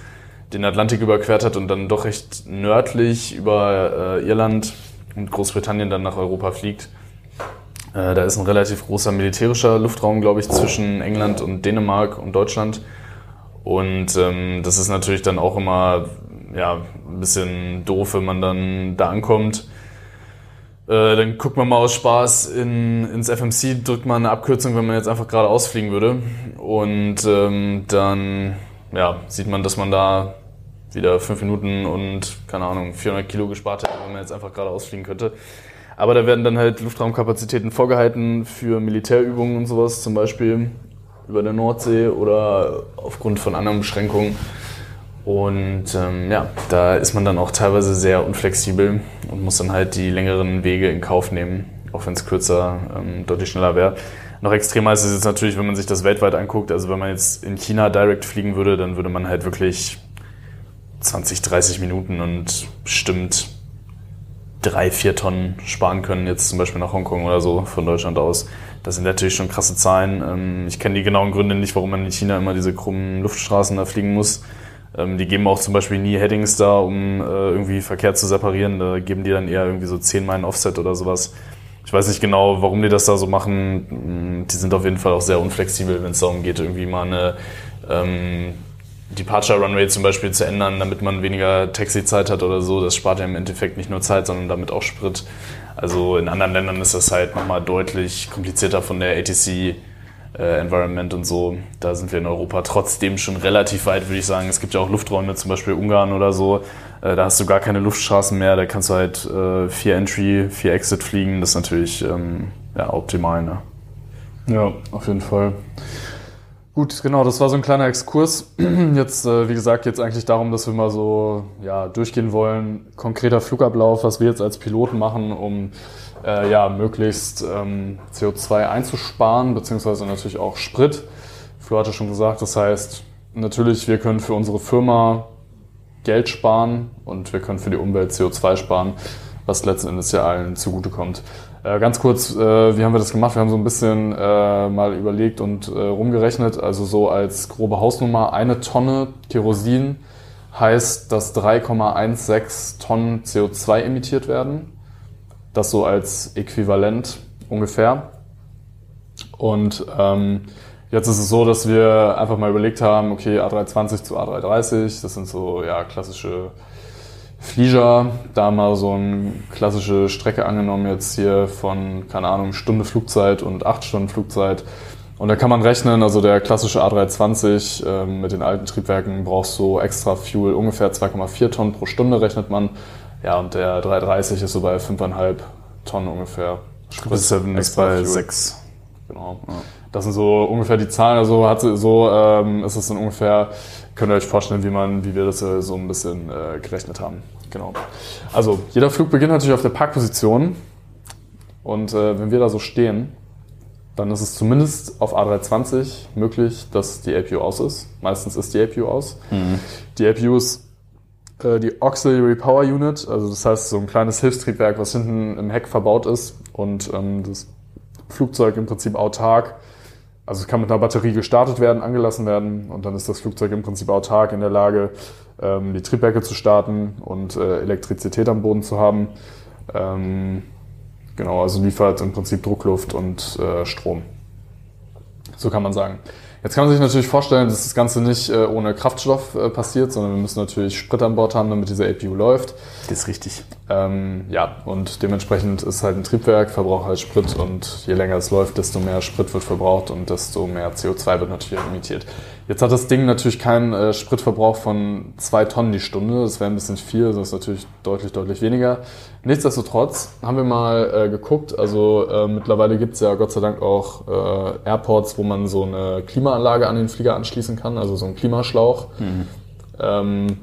den Atlantik überquert hat und dann doch recht nördlich über äh, Irland und Großbritannien dann nach Europa fliegt. Äh, da ist ein relativ großer militärischer Luftraum, glaube ich, zwischen England und Dänemark und Deutschland. Und ähm, das ist natürlich dann auch immer ja, ein bisschen doof, wenn man dann da ankommt. Äh, dann guckt man mal aus Spaß in, ins FMC, drückt man eine Abkürzung, wenn man jetzt einfach gerade ausfliegen würde. Und ähm, dann ja, sieht man, dass man da wieder fünf Minuten und, keine Ahnung, 400 Kilo gespart hätte, wenn man jetzt einfach gerade ausfliegen könnte. Aber da werden dann halt Luftraumkapazitäten vorgehalten für Militärübungen und sowas, zum Beispiel über der Nordsee oder aufgrund von anderen Beschränkungen. Und ähm, ja, da ist man dann auch teilweise sehr unflexibel und muss dann halt die längeren Wege in Kauf nehmen, auch wenn es kürzer ähm, deutlich schneller wäre. Noch extremer ist es jetzt natürlich, wenn man sich das weltweit anguckt. Also wenn man jetzt in China direkt fliegen würde, dann würde man halt wirklich 20, 30 Minuten und bestimmt drei, vier Tonnen sparen können, jetzt zum Beispiel nach Hongkong oder so von Deutschland aus. Das sind natürlich schon krasse Zahlen. Ähm, Ich kenne die genauen Gründe nicht, warum man in China immer diese krummen Luftstraßen da fliegen muss. Ähm, Die geben auch zum Beispiel nie Headings da, um äh, irgendwie Verkehr zu separieren. Da geben die dann eher irgendwie so 10 Meilen Offset oder sowas. Ich weiß nicht genau, warum die das da so machen. Die sind auf jeden Fall auch sehr unflexibel, wenn es darum geht, irgendwie mal eine ähm, Departure Runway zum Beispiel zu ändern, damit man weniger Taxi-Zeit hat oder so. Das spart ja im Endeffekt nicht nur Zeit, sondern damit auch Sprit. Also in anderen Ländern ist das halt nochmal deutlich komplizierter von der ATC äh, Environment und so. Da sind wir in Europa trotzdem schon relativ weit, würde ich sagen. Es gibt ja auch Lufträume, zum Beispiel Ungarn oder so. Äh, da hast du gar keine Luftstraßen mehr. Da kannst du halt äh, vier Entry, vier Exit fliegen. Das ist natürlich ähm, ja, optimal. Ne? Ja, auf jeden Fall. Gut, genau, das war so ein kleiner Exkurs. Jetzt, äh, wie gesagt, jetzt eigentlich darum, dass wir mal so ja, durchgehen wollen, konkreter Flugablauf, was wir jetzt als Piloten machen, um äh, ja, möglichst ähm, CO2 einzusparen, beziehungsweise natürlich auch Sprit. Flo hatte schon gesagt, das heißt, natürlich, wir können für unsere Firma Geld sparen und wir können für die Umwelt CO2 sparen, was letzten Endes ja allen zugutekommt. Äh, ganz kurz, äh, wie haben wir das gemacht? Wir haben so ein bisschen äh, mal überlegt und äh, rumgerechnet. Also so als grobe Hausnummer, eine Tonne Kerosin heißt, dass 3,16 Tonnen CO2 emittiert werden. Das so als Äquivalent ungefähr. Und ähm, Jetzt ist es so, dass wir einfach mal überlegt haben, okay, A320 zu A330, das sind so ja, klassische Flieger. Da wir so eine klassische Strecke angenommen, jetzt hier von, keine Ahnung, Stunde Flugzeit und acht Stunden Flugzeit. Und da kann man rechnen, also der klassische A320 äh, mit den alten Triebwerken braucht so extra Fuel ungefähr 2,4 Tonnen pro Stunde, rechnet man. Ja, und der 330 ist so bei 5,5 Tonnen ungefähr. Sprit 7 ist bei 6. Genau. Ja. Das sind so ungefähr die Zahlen. Also hat so ähm, ist es dann ungefähr. Könnt ihr euch vorstellen, wie man, wie wir das äh, so ein bisschen äh, gerechnet haben. Genau. Also jeder Flug beginnt natürlich auf der Parkposition und äh, wenn wir da so stehen, dann ist es zumindest auf A320 möglich, dass die APU aus ist. Meistens ist die APU aus. Mhm. Die APU ist äh, die Auxiliary Power Unit, also das heißt so ein kleines Hilfstriebwerk, was hinten im Heck verbaut ist und ähm, das Flugzeug im Prinzip autark also es kann mit einer Batterie gestartet werden, angelassen werden und dann ist das Flugzeug im Prinzip autark in der Lage, ähm, die Triebwerke zu starten und äh, Elektrizität am Boden zu haben. Ähm, genau, also liefert im Prinzip Druckluft und äh, Strom. So kann man sagen. Jetzt kann man sich natürlich vorstellen, dass das Ganze nicht äh, ohne Kraftstoff äh, passiert, sondern wir müssen natürlich Sprit an Bord haben, damit diese APU läuft. Das ist richtig. Ähm, ja, und dementsprechend ist halt ein Triebwerk, verbraucht halt Sprit und je länger es läuft, desto mehr Sprit wird verbraucht und desto mehr CO2 wird natürlich emittiert. Jetzt hat das Ding natürlich keinen äh, Spritverbrauch von zwei Tonnen die Stunde. Das wäre ein bisschen viel, das ist natürlich deutlich, deutlich weniger. Nichtsdestotrotz haben wir mal äh, geguckt, also äh, mittlerweile gibt es ja Gott sei Dank auch äh, Airports, wo man so eine Klimaanlage an den Flieger anschließen kann, also so einen Klimaschlauch. Mhm. Ähm,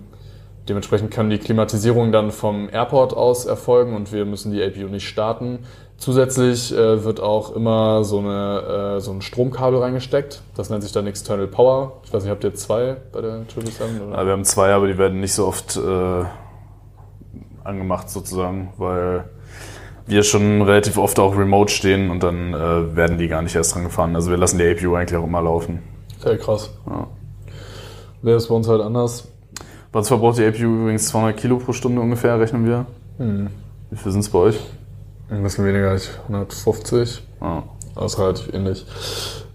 dementsprechend kann die Klimatisierung dann vom Airport aus erfolgen und wir müssen die APU nicht starten. Zusätzlich äh, wird auch immer so, eine, äh, so ein Stromkabel reingesteckt. Das nennt sich dann External Power. Ich weiß nicht, habt ihr zwei bei der 777? Ja, wir haben zwei, aber die werden nicht so oft äh, angemacht sozusagen, weil wir schon relativ oft auch remote stehen und dann äh, werden die gar nicht erst dran gefahren. Also wir lassen die APU eigentlich auch immer laufen. Okay, krass. Ja. Wäre es bei uns halt anders. Uns verbraucht die APU übrigens 200 Kilo pro Stunde ungefähr, rechnen wir. Hm. Wie viel sind es bei euch? Ein bisschen weniger als 150. Ah. Das ist relativ ähnlich.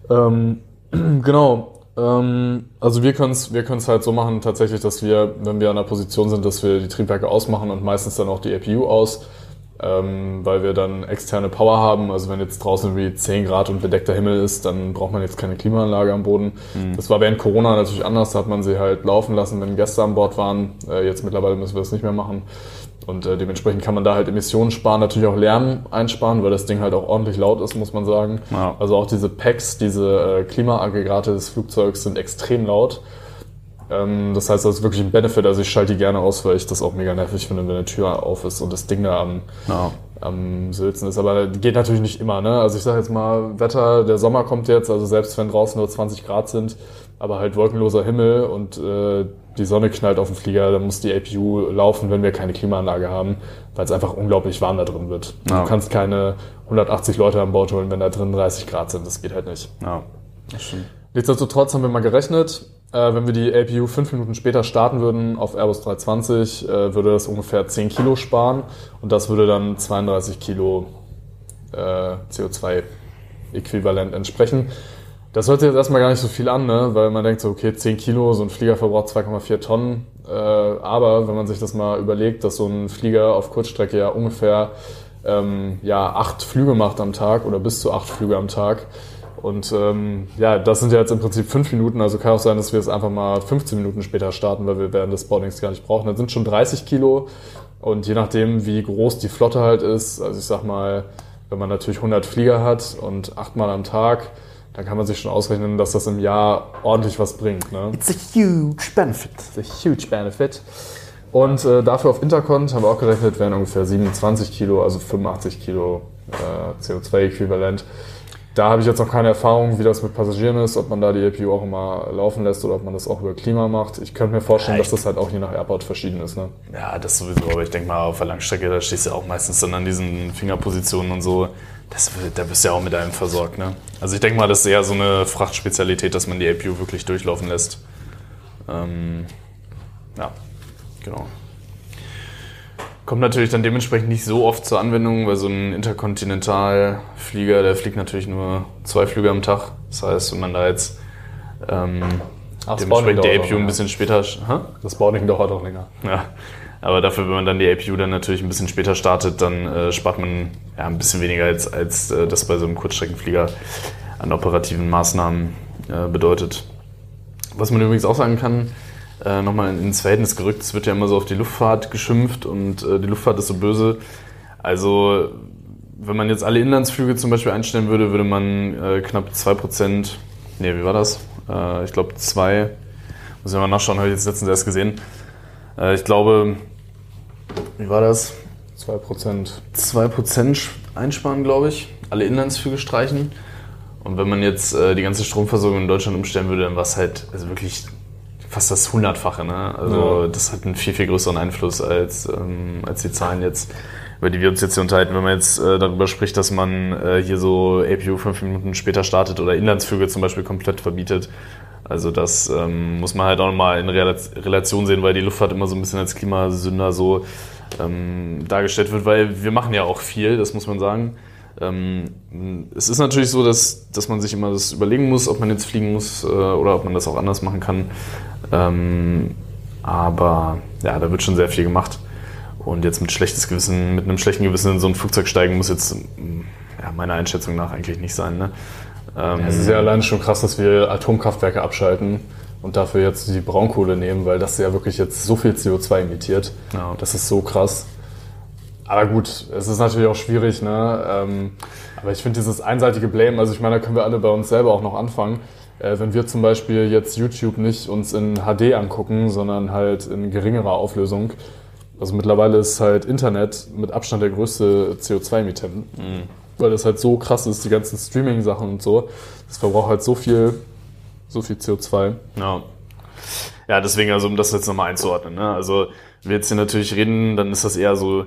Ähm, genau. Ähm, also wir können es wir können's halt so machen, tatsächlich, dass wir, wenn wir an der Position sind, dass wir die Triebwerke ausmachen und meistens dann auch die APU aus, ähm, weil wir dann externe Power haben. Also wenn jetzt draußen wie 10 Grad und bedeckter Himmel ist, dann braucht man jetzt keine Klimaanlage am Boden. Mhm. Das war während Corona natürlich anders, da hat man sie halt laufen lassen, wenn Gäste an Bord waren. Äh, jetzt mittlerweile müssen wir das nicht mehr machen. Und äh, dementsprechend kann man da halt Emissionen sparen, natürlich auch Lärm einsparen, weil das Ding halt auch ordentlich laut ist, muss man sagen. Ja. Also auch diese Packs, diese äh, Klimaaggregate des Flugzeugs sind extrem laut. Ähm, das heißt, das ist wirklich ein Benefit. Also ich schalte die gerne aus, weil ich das auch mega nervig finde, wenn eine Tür auf ist und das Ding da am, ja. am Sülzen ist. Aber geht natürlich nicht immer. Ne? Also ich sage jetzt mal, Wetter, der Sommer kommt jetzt, also selbst wenn draußen nur 20 Grad sind, aber halt wolkenloser Himmel und äh, die Sonne knallt auf den Flieger, dann muss die APU laufen, wenn wir keine Klimaanlage haben, weil es einfach unglaublich warm da drin wird. Ja. Du kannst keine 180 Leute an Bord holen, wenn da drin 30 Grad sind. Das geht halt nicht. Ja, das stimmt. Nichtsdestotrotz haben wir mal gerechnet, wenn wir die APU fünf Minuten später starten würden auf Airbus 320, äh, würde das ungefähr 10 Kilo sparen und das würde dann 32 Kilo äh, CO2-Äquivalent entsprechen. Das hört sich jetzt erstmal gar nicht so viel an, ne? weil man denkt so, okay, 10 Kilo, so ein Flieger verbraucht 2,4 Tonnen. Äh, aber wenn man sich das mal überlegt, dass so ein Flieger auf Kurzstrecke ja ungefähr ähm, ja, acht Flüge macht am Tag oder bis zu acht Flüge am Tag. Und ähm, ja, das sind ja jetzt im Prinzip fünf Minuten, also kann auch sein, dass wir es einfach mal 15 Minuten später starten, weil wir während des Boardings gar nicht brauchen. Das sind schon 30 Kilo und je nachdem, wie groß die Flotte halt ist, also ich sag mal, wenn man natürlich 100 Flieger hat und achtmal am Tag, dann kann man sich schon ausrechnen, dass das im Jahr ordentlich was bringt. Ne? It's a huge benefit. It's a huge benefit. Und äh, dafür auf Intercont haben wir auch gerechnet, wären ungefähr 27 Kilo, also 85 Kilo äh, CO2-Äquivalent. Da habe ich jetzt noch keine Erfahrung, wie das mit Passagieren ist, ob man da die APU auch immer laufen lässt oder ob man das auch über Klima macht. Ich könnte mir vorstellen, ja, dass das halt auch je nach Airport verschieden ist. Ne? Ja, das sowieso, aber ich denke mal, auf der Langstrecke, da stehst du ja auch meistens dann an diesen Fingerpositionen und so. Das, da bist du ja auch mit einem versorgt, ne? Also ich denke mal, das ist eher so eine Frachtspezialität, dass man die APU wirklich durchlaufen lässt. Ähm, ja, genau. Kommt natürlich dann dementsprechend nicht so oft zur Anwendung, weil so ein Interkontinentalflieger, der fliegt natürlich nur zwei Flüge am Tag. Das heißt, wenn man da jetzt ähm, Ach, dementsprechend die APU ein bisschen später... Hä? Das Boarding dauert auch länger. Ja, aber dafür, wenn man dann die APU dann natürlich ein bisschen später startet, dann äh, spart man ja ein bisschen weniger als, als äh, das bei so einem Kurzstreckenflieger an operativen Maßnahmen äh, bedeutet. Was man übrigens auch sagen kann, äh, nochmal ins Verhältnis gerückt, es wird ja immer so auf die Luftfahrt geschimpft und äh, die Luftfahrt ist so böse. Also wenn man jetzt alle Inlandsflüge zum Beispiel einstellen würde, würde man äh, knapp 2%, nee, wie war das? Äh, ich glaube 2, muss ich mal nachschauen, habe ich jetzt letztens erst gesehen. Äh, ich glaube, wie war das? 2%. 2% einsparen, glaube ich. Alle Inlandsflüge streichen. Und wenn man jetzt äh, die ganze Stromversorgung in Deutschland umstellen würde, dann war es halt also wirklich fast das Hundertfache. Ne? Also Ja. das hat einen viel, viel größeren Einfluss als, ähm, als die Zahlen jetzt, über die wir uns jetzt hier unterhalten. Wenn man jetzt äh, darüber spricht, dass man äh, hier so APU fünf Minuten später startet oder Inlandsflüge zum Beispiel komplett verbietet. Also das ähm, muss man halt auch nochmal in Rela- Relation sehen, weil die Luftfahrt immer so ein bisschen als Klimasünder so ähm, dargestellt wird, weil wir machen ja auch viel, das muss man sagen. Ähm, es ist natürlich so, dass, dass man sich immer das überlegen muss, ob man jetzt fliegen muss äh, oder ob man das auch anders machen kann. Ähm, aber ja, da wird schon sehr viel gemacht. Und jetzt mit schlechtes Gewissen, mit einem schlechten Gewissen in so ein Flugzeug steigen, muss jetzt mm, ja, meiner Einschätzung nach eigentlich nicht sein. Ne? Ähm, Es ist ja allein schon krass, dass wir Atomkraftwerke abschalten und dafür jetzt die Braunkohle nehmen, weil das ja wirklich jetzt so viel CO2 emittiert. Ja. Das ist so krass. Aber gut, es ist natürlich auch schwierig, ne? Ähm, aber ich finde dieses einseitige Blame, also ich meine, da können wir alle bei uns selber auch noch anfangen. Äh, wenn wir zum Beispiel jetzt YouTube nicht uns in HD angucken, sondern halt in geringerer Auflösung. Also mittlerweile ist halt Internet mit Abstand der größte CO2-Emittent. Weil das halt so krass ist, die ganzen Streaming-Sachen und so. Das verbraucht halt so viel, so viel CO2. Ja. Ja, deswegen, also um das jetzt nochmal einzuordnen. Ne? Also, wenn wir jetzt hier natürlich reden, dann ist das eher so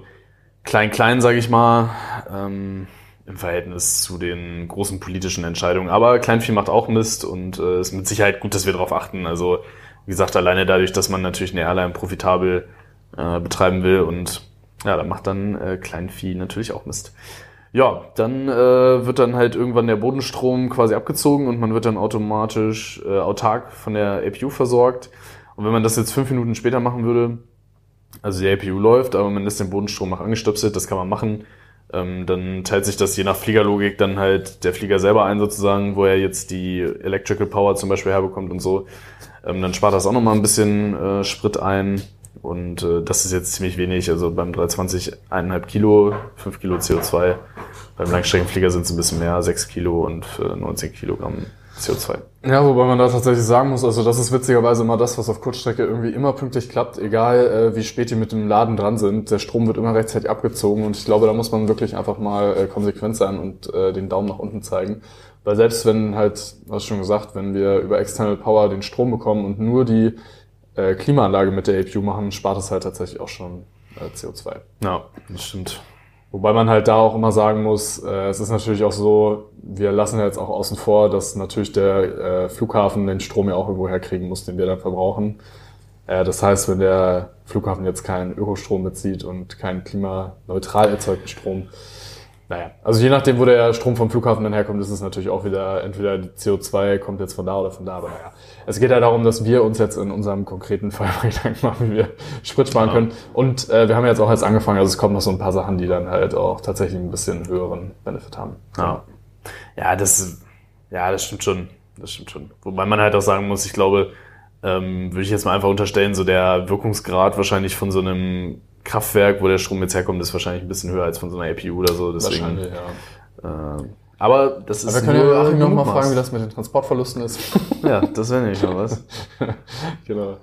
klein-klein, sage ich mal, ähm, im Verhältnis zu den großen politischen Entscheidungen. Aber Kleinvieh macht auch Mist und äh, ist mit Sicherheit gut, dass wir darauf achten. Also, wie gesagt, alleine dadurch, dass man natürlich eine Airline profitabel äh, betreiben will und ja, da macht dann äh, Kleinvieh natürlich auch Mist. Ja, dann äh, wird dann halt irgendwann der Bodenstrom quasi abgezogen und man wird dann automatisch äh, autark von der APU versorgt. Und wenn man das jetzt fünf Minuten später machen würde, also die APU läuft, aber man lässt den Bodenstrom noch angestöpselt, das kann man machen, ähm, dann teilt sich das je nach Fliegerlogik dann halt der Flieger selber ein sozusagen, wo er jetzt die Electrical Power zum Beispiel herbekommt und so. Ähm, dann spart das auch nochmal ein bisschen äh, Sprit ein. Und äh, das ist jetzt ziemlich wenig. Also beim 320 1,5 Kilo, 5 Kilo CO2. Beim Langstreckenflieger sind es ein bisschen mehr, 6 Kilo und äh, 19 Kilogramm CO2. Ja, wobei man da tatsächlich sagen muss, also das ist witzigerweise immer das, was auf Kurzstrecke irgendwie immer pünktlich klappt, egal äh, wie spät die mit dem Laden dran sind. Der Strom wird immer rechtzeitig abgezogen und ich glaube, da muss man wirklich einfach mal äh, konsequent sein und äh, den Daumen nach unten zeigen. Weil selbst wenn halt, was schon gesagt, wenn wir über External Power den Strom bekommen und nur die äh, Klimaanlage mit der APU machen, spart es halt tatsächlich auch schon äh, CO2. Ja, das stimmt. Wobei man halt da auch immer sagen muss, äh, es ist natürlich auch so, wir lassen ja jetzt auch außen vor, dass natürlich der äh, Flughafen den Strom ja auch irgendwo herkriegen muss, den wir dann verbrauchen. Äh, das heißt, wenn der Flughafen jetzt keinen Ökostrom bezieht und keinen klimaneutral erzeugten Strom, naja, also je nachdem, wo der Strom vom Flughafen dann herkommt, ist es natürlich auch wieder, entweder die CO2 kommt jetzt von da oder von da, aber naja. Es geht ja darum, dass wir uns jetzt in unserem konkreten Fall mal Gedanken machen, wie wir Sprit sparen Ja. können. Und äh, wir haben jetzt auch jetzt angefangen, also es kommen noch so ein paar Sachen, die dann halt auch tatsächlich ein bisschen höheren Benefit haben. Ja. Ja, das, ja, das stimmt schon. Das stimmt schon. Wobei man halt auch sagen muss, ich glaube, ähm, würde ich jetzt mal einfach unterstellen, so der Wirkungsgrad wahrscheinlich von so einem Kraftwerk, wo der Strom jetzt herkommt, ist wahrscheinlich ein bisschen höher als von so einer APU oder so. Deswegen, Wahrscheinlich, ja. äh, aber das ist Aber wir können nur ja Achim noch mal Mutmaß. fragen, wie das mit den Transportverlusten ist. Ja, das wäre nämlich noch was. genau.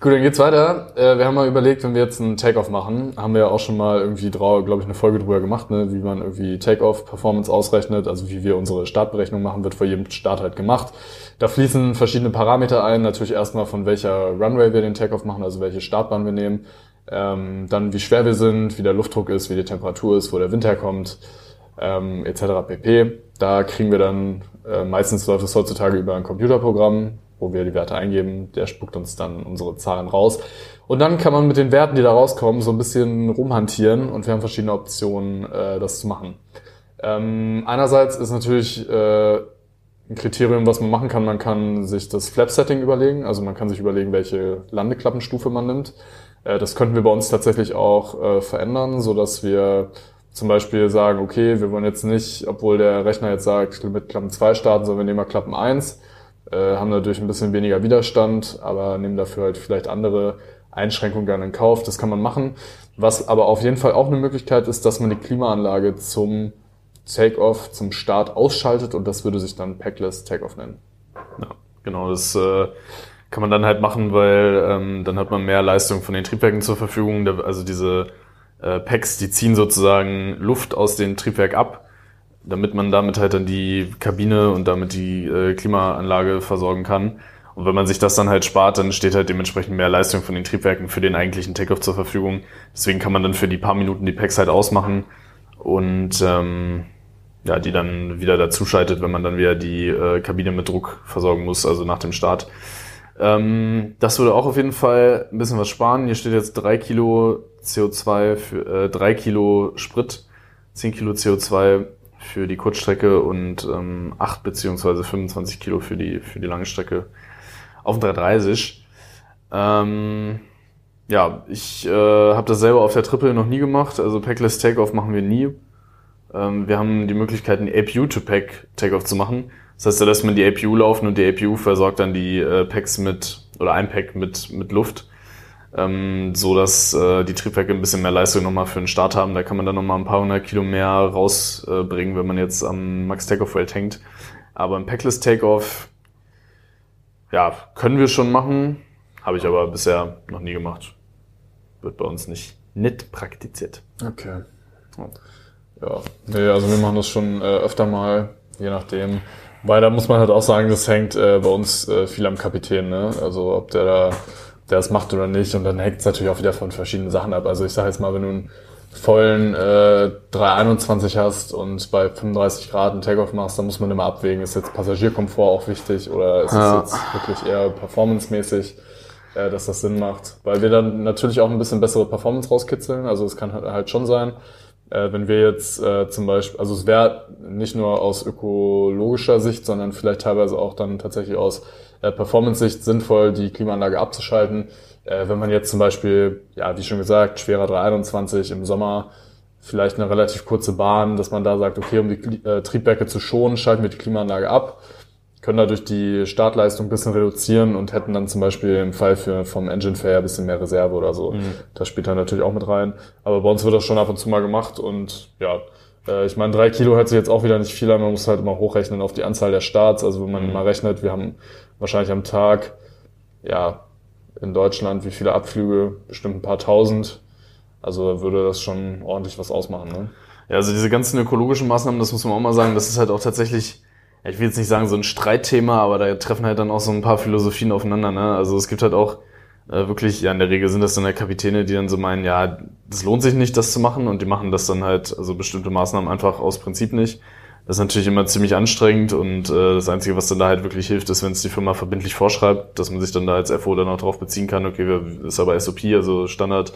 Gut, dann geht's weiter. Äh, wir haben mal überlegt, wenn wir jetzt einen Takeoff machen, haben wir ja auch schon mal irgendwie, glaube ich, eine Folge drüber gemacht, ne, wie man irgendwie Takeoff-Performance ausrechnet, also wie wir unsere Startberechnung machen, wird vor jedem Start halt gemacht. Da fließen verschiedene Parameter ein, natürlich erstmal von welcher Runway wir den Takeoff machen, also welche Startbahn wir nehmen, ähm, dann wie schwer wir sind, wie der Luftdruck ist, wie die Temperatur ist, wo der Wind herkommt, ähm, etc. pp. Da kriegen wir dann, äh, meistens läuft es heutzutage über ein Computerprogramm, wo wir die Werte eingeben, der spuckt uns dann unsere Zahlen raus. Und dann kann man mit den Werten, die da rauskommen, so ein bisschen rumhantieren und wir haben verschiedene Optionen, äh, das zu machen. Ähm, einerseits ist natürlich äh, ein Kriterium, was man machen kann, man kann sich das Flap-Setting überlegen, also man kann sich überlegen, welche Landeklappenstufe man nimmt. Äh, das könnten wir bei uns tatsächlich auch äh, verändern, so dass wir zum Beispiel sagen, okay, wir wollen jetzt nicht, obwohl der Rechner jetzt sagt, mit Klappen 2 starten, sondern wir nehmen mal Klappen 1, äh, haben natürlich ein bisschen weniger Widerstand, aber nehmen dafür halt vielleicht andere Einschränkungen dann in Kauf. Das kann man machen. Was aber auf jeden Fall auch eine Möglichkeit ist, dass man die Klimaanlage zum Take-Off, zum Start ausschaltet und das würde sich dann Packless Take-Off nennen. Ja, genau, das äh, kann man dann halt machen, weil ähm, dann hat man mehr Leistung von den Triebwerken zur Verfügung. Also diese äh, Packs, die ziehen sozusagen Luft aus dem Triebwerk ab, damit man damit halt dann die Kabine und damit die äh, Klimaanlage versorgen kann. Und wenn man sich das dann halt spart, dann steht halt dementsprechend mehr Leistung von den Triebwerken für den eigentlichen Takeoff zur Verfügung. Deswegen kann man dann für die paar Minuten die Packs halt ausmachen und ähm, ja, die dann wieder dazuschaltet, wenn man dann wieder die äh, Kabine mit Druck versorgen muss, also nach dem Start. Ähm, das würde auch auf jeden Fall ein bisschen was sparen. Hier steht jetzt drei Kilo CO2 für äh, drei Kilo Sprit, zehn Kilo CO2 für die Kurzstrecke und ähm, 8 beziehungsweise 25 Kilo für die, für die lange Strecke auf dem 330. Ähm, ja, ich äh, habe das selber auf der Triple noch nie gemacht, also Packless Takeoff machen wir nie. Ähm, wir haben die Möglichkeit, ein APU-to-Pack Takeoff zu machen. Das heißt, da lässt man die APU laufen und die APU versorgt dann die äh, Packs mit, oder ein Pack mit, mit Luft, ähm, so dass äh, die Triebwerke ein bisschen mehr Leistung nochmal für den Start haben. Da kann man dann nochmal ein paar hundert Kilo mehr rausbringen, äh, wenn man jetzt am Max Takeoff Rate hängt. Aber im Packless Takeoff, ja, können wir schon machen, habe ich aber bisher noch nie gemacht. Wird bei uns nicht, nicht praktiziert. Okay. Ja, nee, also wir machen das schon äh, öfter mal, je nachdem. Weil da muss man halt auch sagen, das hängt äh, bei uns äh, viel am Kapitän, ne? Also ob der da der das macht oder nicht. Und dann hängt es natürlich auch wieder von verschiedenen Sachen ab. Also ich sage jetzt mal, wenn du einen vollen äh, 321 hast und bei 35 Grad einen Takeoff machst, dann muss man immer abwägen, ist jetzt Passagierkomfort auch wichtig oder ist ja. es jetzt wirklich eher performancemäßig, äh, dass das Sinn macht. Weil wir dann natürlich auch ein bisschen bessere Performance rauskitzeln. Also es kann halt, halt schon sein, äh, wenn wir jetzt äh, zum Beispiel, also es wäre nicht nur aus ökologischer Sicht, sondern vielleicht teilweise auch dann tatsächlich aus äh, Performance-Sicht sinnvoll, die Klimaanlage abzuschalten. Äh, wenn man jetzt zum Beispiel, ja, wie schon gesagt, schwerer 321 im Sommer, vielleicht eine relativ kurze Bahn, dass man da sagt, okay, um die äh, Triebwerke zu schonen, schalten wir die Klimaanlage ab können dadurch die Startleistung ein bisschen reduzieren und hätten dann zum Beispiel im Fall für, vom Engine Fair ein bisschen mehr Reserve oder so. Mhm. Das spielt dann natürlich auch mit rein. Aber bei uns wird das schon ab und zu mal gemacht und ja, äh, ich meine, drei Kilo hört sich jetzt auch wieder nicht viel an, man muss halt immer hochrechnen auf die Anzahl der Starts. Also wenn man mhm. mal rechnet, wir haben wahrscheinlich am Tag, ja, in Deutschland, wie viele Abflüge? Bestimmt ein paar tausend. Also würde das schon ordentlich was ausmachen, ne? Ja, also diese ganzen ökologischen Maßnahmen, das muss man auch mal sagen, das ist halt auch tatsächlich ich will jetzt nicht sagen so ein Streitthema, aber da treffen halt dann auch so ein paar Philosophien aufeinander. Ne? Also es gibt halt auch äh, wirklich, ja in der Regel sind das dann halt Kapitäne, die dann so meinen, ja, das lohnt sich nicht, das zu machen und die machen das dann halt, also bestimmte Maßnahmen einfach aus Prinzip nicht. Das ist natürlich immer ziemlich anstrengend und äh, das Einzige, was dann da halt wirklich hilft, ist, wenn es die Firma verbindlich vorschreibt, dass man sich dann da als FO dann auch drauf beziehen kann, okay, wir, ist aber SOP, also Standard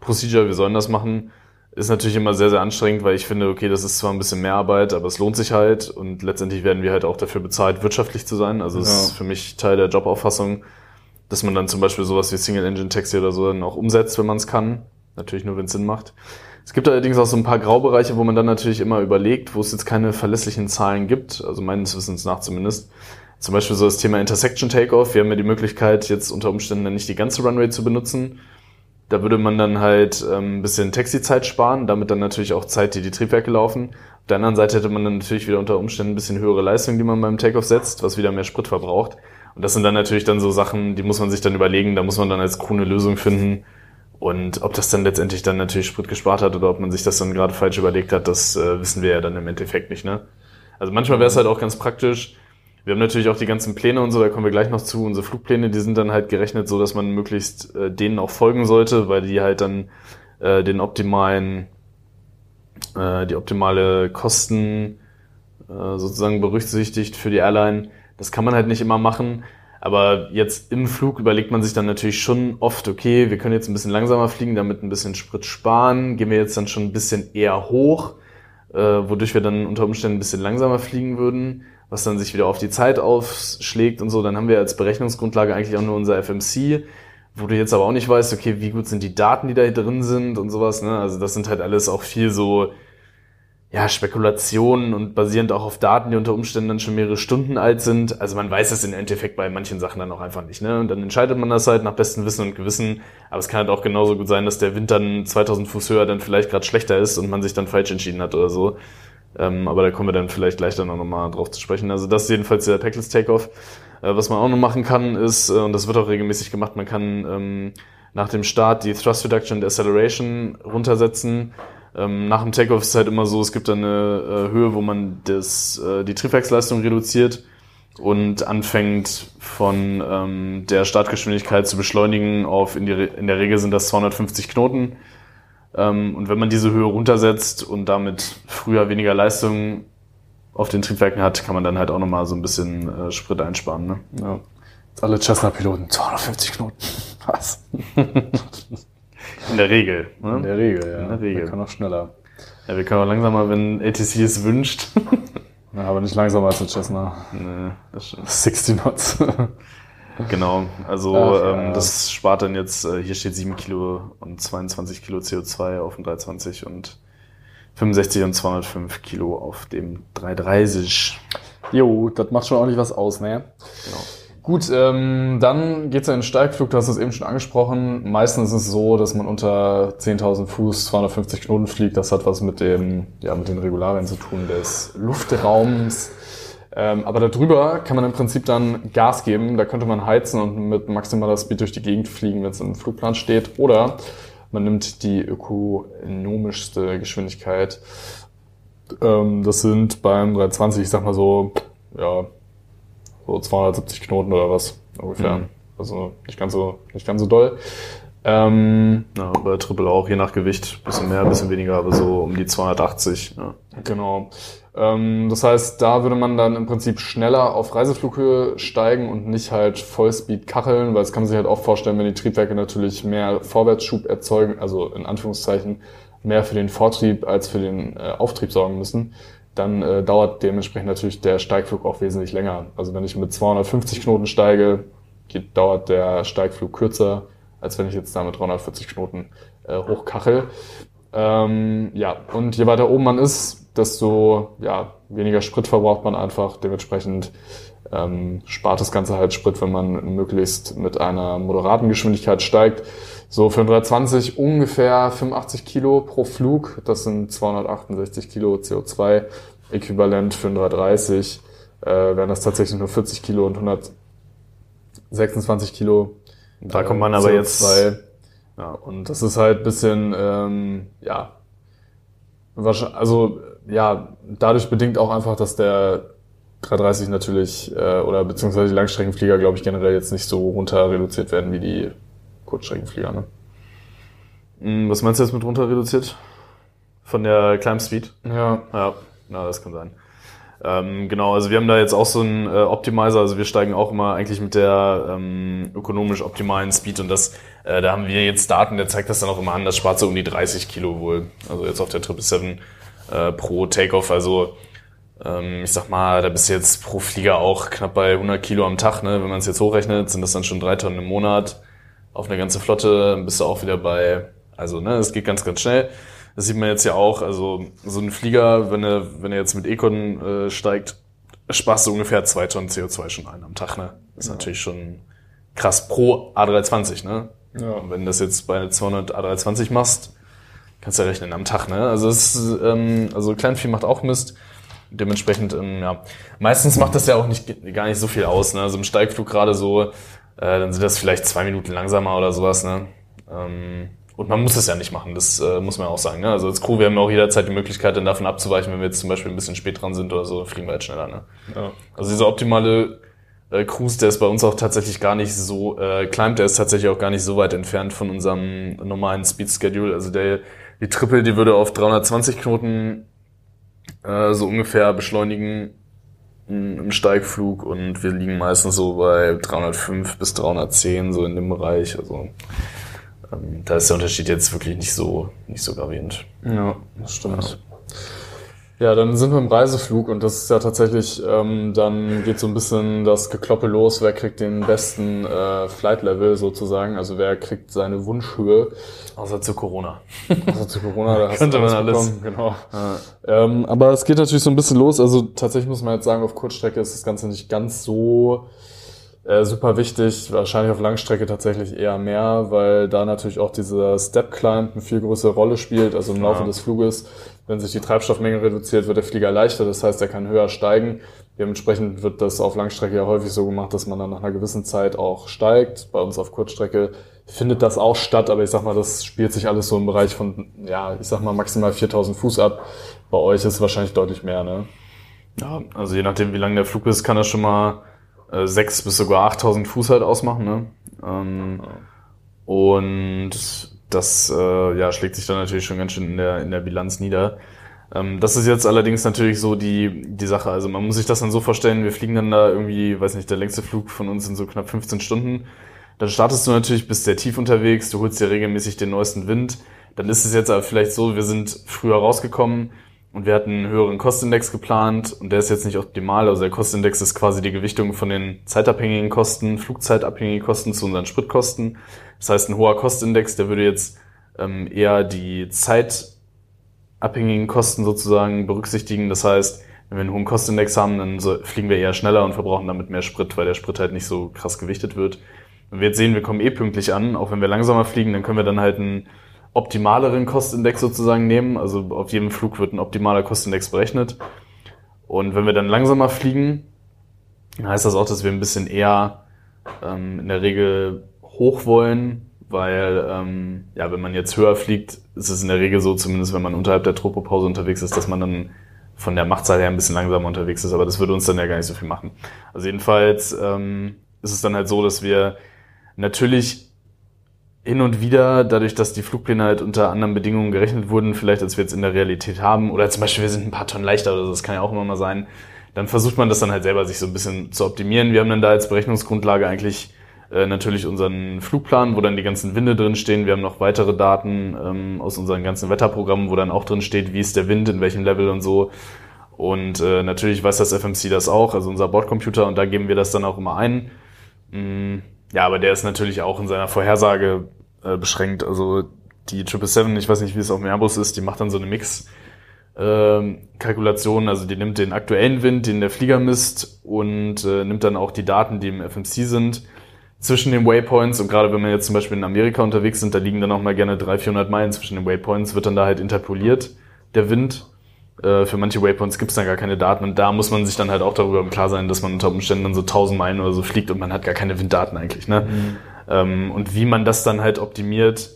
Procedure, wir sollen das machen ist natürlich immer sehr, sehr anstrengend, weil ich finde, okay, das ist zwar ein bisschen mehr Arbeit, aber es lohnt sich halt und letztendlich werden wir halt auch dafür bezahlt, wirtschaftlich zu sein. Also es ja. ist für mich Teil der Jobauffassung, dass man dann zum Beispiel sowas wie Single-Engine-Taxi oder so dann auch umsetzt, wenn man es kann. Natürlich nur, wenn es Sinn macht. Es gibt allerdings auch so ein paar Graubereiche, wo man dann natürlich immer überlegt, wo es jetzt keine verlässlichen Zahlen gibt, also meines Wissens nach zumindest. Zum Beispiel so das Thema Intersection Takeoff. Wir haben ja die Möglichkeit, jetzt unter Umständen dann nicht die ganze Runway zu benutzen, da würde man dann halt ähm, ein bisschen Taxi-Zeit sparen, damit dann natürlich auch Zeit, die die Triebwerke laufen. Auf der anderen Seite hätte man dann natürlich wieder unter Umständen ein bisschen höhere Leistung, die man beim Takeoff setzt, was wieder mehr Sprit verbraucht. Und das sind dann natürlich dann so Sachen, die muss man sich dann überlegen, da muss man dann als Crew eine Lösung finden. Und ob das dann letztendlich dann natürlich Sprit gespart hat oder ob man sich das dann gerade falsch überlegt hat, das äh, wissen wir ja dann im Endeffekt nicht. Ne? Also manchmal wäre es halt auch ganz praktisch, wir haben natürlich auch die ganzen Pläne und so, da kommen wir gleich noch zu. Unsere Flugpläne, die sind dann halt gerechnet so, dass man möglichst äh, denen auch folgen sollte, weil die halt dann äh, den optimalen, äh, die optimale Kosten äh, sozusagen berücksichtigt für die Airline. Das kann man halt nicht immer machen. Aber jetzt im Flug überlegt man sich dann natürlich schon oft, okay, wir können jetzt ein bisschen langsamer fliegen, damit ein bisschen Sprit sparen. Gehen wir jetzt dann schon ein bisschen eher hoch, äh, wodurch wir dann unter Umständen ein bisschen langsamer fliegen würden, was dann sich wieder auf die Zeit aufschlägt und so. Dann haben wir als Berechnungsgrundlage eigentlich auch nur unser FMC, wo du jetzt aber auch nicht weißt, okay, wie gut sind die Daten, die da drin sind und sowas. Ne? Also das sind halt alles auch viel so ja, Spekulationen und basierend auch auf Daten, die unter Umständen dann schon mehrere Stunden alt sind. Also man weiß es im Endeffekt bei manchen Sachen dann auch einfach nicht. Ne? Und dann entscheidet man das halt nach bestem Wissen und Gewissen. Aber es kann halt auch genauso gut sein, dass der Wind dann 2000 Fuß höher dann vielleicht gerade schlechter ist und man sich dann falsch entschieden hat oder so. Ähm, aber da kommen wir dann vielleicht gleich dann auch nochmal drauf zu sprechen. Also das ist jedenfalls der Packless Takeoff. Äh, was man auch noch machen kann, ist, äh, und das wird auch regelmäßig gemacht, man kann ähm, nach dem Start die Thrust Reduction und Acceleration runtersetzen nach dem Takeoff ist es halt immer so, es gibt dann eine äh, Höhe, wo man das, äh, die Triebwerksleistung reduziert und anfängt von ähm, der Startgeschwindigkeit zu beschleunigen auf, in, die, in der Regel sind das 250 Knoten. Ähm, und wenn man diese Höhe runtersetzt und damit früher weniger Leistung auf den Triebwerken hat, kann man dann halt auch nochmal so ein bisschen äh, Sprit einsparen. Ne? Ja. Alle Cessna-Piloten, 250 Knoten. Was? In der Regel. Ne? In der Regel, ja. In der Regel. Wir können auch schneller. Ja, wir können auch langsamer, wenn ATC es wünscht. ja, aber nicht langsamer als ein Cessna. Nee, das stimmt. 60 Knots. genau, also Ach, ja. ähm, das spart dann jetzt, äh, hier steht 7 Kilo und 22 Kilo CO2 auf dem 320 und 65 und 205 Kilo auf dem 330. Jo, das macht schon ordentlich was aus, ne? Genau. Gut, ähm, dann geht's ja in den Steigflug, du hast es eben schon angesprochen. Meistens ist es so, dass man unter 10.000 Fuß 250 Knoten fliegt. Das hat was mit, dem, ja, mit den Regularien zu tun des Luftraums. Ähm, aber darüber kann man im Prinzip dann Gas geben. Da könnte man heizen und mit maximaler Speed durch die Gegend fliegen, wenn es im Flugplan steht. Oder man nimmt die ökonomischste Geschwindigkeit. Ähm, das sind beim 320, ich sag mal so, ja, so 270 Knoten oder was ungefähr. Mhm. Also nicht ganz so, nicht ganz so doll. Ähm, ja, bei Triple auch, je nach Gewicht, bisschen mehr, bisschen weniger, aber so um die 280. Ja. Genau. Ähm, das heißt, da würde man dann im Prinzip schneller auf Reiseflughöhe steigen und nicht halt Vollspeed kacheln, weil es kann man sich halt auch vorstellen, wenn die Triebwerke natürlich mehr Vorwärtsschub erzeugen, also in Anführungszeichen mehr für den Vortrieb als für den äh, Auftrieb sorgen müssen, dann äh, dauert dementsprechend natürlich der Steigflug auch wesentlich länger. Also wenn ich mit 250 Knoten steige, geht, dauert der Steigflug kürzer, als wenn ich jetzt da mit 340 Knoten äh, hochkachel. Ähm, ja, und je weiter oben man ist, desto ja, weniger Sprit verbraucht man einfach. Dementsprechend ähm, spart das Ganze halt Sprit, wenn man möglichst mit einer moderaten Geschwindigkeit steigt. So für ein 320 ungefähr 85 Kilo pro Flug. Das sind 268 Kilo CO2 äquivalent für ein 330. Äh, wären das tatsächlich nur 40 Kilo und 126 Kilo. Da kommt man aber CO2. jetzt. Ja, und das ist halt bisschen, ähm, ja, also ja, dadurch bedingt auch einfach, dass der 330 natürlich äh, oder beziehungsweise die Langstreckenflieger, glaube ich, generell jetzt nicht so runter reduziert werden wie die Kurzstreckenflieger. Ne? Hm, was meinst du jetzt mit runter reduziert? Von der Climb Speed? Ja. Ja, na, das kann sein. Ähm, genau, also wir haben da jetzt auch so einen äh, Optimizer, also wir steigen auch immer eigentlich mit der ähm, ökonomisch optimalen Speed und das, äh, da haben wir jetzt Daten, der zeigt das dann auch immer an, das spart so um die 30 Kilo wohl. Also jetzt auf der 777 äh, pro Takeoff, also ähm, ich sag mal, da bist du jetzt pro Flieger auch knapp bei 100 Kilo am Tag, ne? wenn man es jetzt hochrechnet, sind das dann schon drei Tonnen im Monat auf eine ganze Flotte bist du auch wieder bei, also ne, es geht ganz, ganz schnell. Das sieht man jetzt ja auch, also so ein Flieger, wenn er, wenn er jetzt mit Econ äh, steigt, sparst du ungefähr zwei Tonnen CO2 schon ein am Tag, ne? Das ist ja. natürlich schon krass pro A320, ne? Ja. Und wenn du das jetzt bei 200 A320 machst, kannst du ja rechnen am Tag, ne? Also es ist, ähm, also Kleinvieh macht auch Mist. Dementsprechend, ähm, ja. Meistens macht das ja auch nicht, gar nicht so viel aus, ne? Also im Steigflug gerade so, äh, dann sind das vielleicht zwei Minuten langsamer oder sowas. Ne? Ähm, und man muss es ja nicht machen, das äh, muss man auch sagen. Ne? Also als Crew, wir haben ja auch jederzeit die Möglichkeit, dann davon abzuweichen, wenn wir jetzt zum Beispiel ein bisschen spät dran sind oder so, fliegen wir halt schneller. Ne? Ja. Also dieser optimale äh, Cruise, der ist bei uns auch tatsächlich gar nicht so, äh, Climb, der ist tatsächlich auch gar nicht so weit entfernt von unserem normalen Speed Schedule. Also der, die Triple, die würde auf 320 Knoten äh, so ungefähr beschleunigen im Steigflug und wir liegen meistens so bei 305 bis 310, so in dem Bereich. Also ähm, da ist der Unterschied jetzt wirklich nicht so, nicht so gravierend. Ja, das stimmt. Ja, dann sind wir im Reiseflug und das ist ja tatsächlich, ähm, dann geht so ein bisschen das Gekloppe los, wer kriegt den besten äh, Flight-Level sozusagen, also wer kriegt seine Wunschhöhe. Außer zu Corona. Also zu Corona, da hast Könnte man alles. bekommen, Genau. Ähm, aber es geht natürlich so ein bisschen los, also tatsächlich muss man jetzt sagen, auf Kurzstrecke ist das Ganze nicht ganz so äh, super wichtig, wahrscheinlich auf Langstrecke tatsächlich eher mehr, weil da natürlich auch dieser Step Climb eine viel größere Rolle spielt, also im Laufe Ja. des Fluges. Wenn sich die Treibstoffmenge reduziert, wird der Flieger leichter, das heißt, er kann höher steigen. Dementsprechend wird das auf Langstrecke ja häufig so gemacht, dass man dann nach einer gewissen Zeit auch steigt. Bei uns auf Kurzstrecke findet das auch statt, aber ich sag mal, das spielt sich alles so im Bereich von, ja, ich sag mal maximal 4000 Fuß ab. Bei euch ist es wahrscheinlich deutlich mehr, ne? Ja, also je nachdem, wie lang der Flug ist, kann das schon mal äh, 6 bis sogar 8000 Fuß halt ausmachen. Ne? Ähm, Und das äh, ja, schlägt sich dann natürlich schon ganz schön in der, in der Bilanz nieder. Ähm, das ist jetzt allerdings natürlich so die, die Sache. Also man muss sich das dann so vorstellen, wir fliegen dann da irgendwie, weiß nicht, der längste Flug von uns sind so knapp 15 Stunden. Dann startest du natürlich, bist sehr tief unterwegs, du holst dir regelmäßig den neuesten Wind. Dann ist es jetzt aber vielleicht so, wir sind früher rausgekommen und wir hatten einen höheren Kostindex geplant und der ist jetzt nicht optimal. Also der Kostindex ist quasi die Gewichtung von den zeitabhängigen Kosten, flugzeitabhängigen Kosten zu unseren Spritkosten. Das heißt, ein hoher Kostindex, der würde jetzt ähm, eher die zeitabhängigen Kosten sozusagen berücksichtigen. Das heißt, wenn wir einen hohen Kostindex haben, dann fliegen wir eher schneller und verbrauchen damit mehr Sprit, weil der Sprit halt nicht so krass gewichtet wird. Wenn wir jetzt sehen, wir kommen eh pünktlich an, auch wenn wir langsamer fliegen, dann können wir dann halt einen optimaleren Kostindex sozusagen nehmen. Also auf jedem Flug wird ein optimaler Kostindex berechnet. Und wenn wir dann langsamer fliegen, heißt das auch, dass wir ein bisschen eher ähm, in der Regel hoch wollen, weil ähm, ja, wenn man jetzt höher fliegt, ist es in der Regel so, zumindest wenn man unterhalb der Tropopause unterwegs ist, dass man dann von der Machtzahl her ein bisschen langsamer unterwegs ist, aber das würde uns dann ja gar nicht so viel machen. Also jedenfalls ähm, ist es dann halt so, dass wir natürlich hin und wieder, dadurch, dass die Flugpläne halt unter anderen Bedingungen gerechnet wurden, vielleicht als wir jetzt in der Realität haben, oder zum Beispiel wir sind ein paar Tonnen leichter oder so, das kann ja auch immer mal sein, dann versucht man das dann halt selber sich so ein bisschen zu optimieren. Wir haben dann da als Berechnungsgrundlage eigentlich äh, natürlich unseren Flugplan, wo dann die ganzen Winde drin stehen. Wir haben noch weitere Daten ähm, aus unseren ganzen Wetterprogrammen, wo dann auch drin steht, wie ist der Wind, in welchem Level und so. Und äh, natürlich weiß das FMC das auch, also unser Bordcomputer, und da geben wir das dann auch immer ein. Mm, ja, aber der ist natürlich auch in seiner Vorhersage äh, beschränkt. Also die 777, ich weiß nicht, wie es auf dem Airbus ist, die macht dann so eine Mix. ähm, Kalkulation, also die nimmt den aktuellen Wind, den der Flieger misst und äh, nimmt dann auch die Daten, die im FMC sind, zwischen den Waypoints und gerade wenn wir jetzt zum Beispiel in Amerika unterwegs sind, da liegen dann auch mal gerne 300, 400 Meilen zwischen den Waypoints, wird dann da halt interpoliert, der Wind. Äh, für manche Waypoints gibt es dann gar keine Daten und da muss man sich dann halt auch darüber im Klar sein, dass man unter Umständen dann so 1000 Meilen oder so fliegt und man hat gar keine Winddaten eigentlich. Ne? Ähm, und wie man das dann halt optimiert,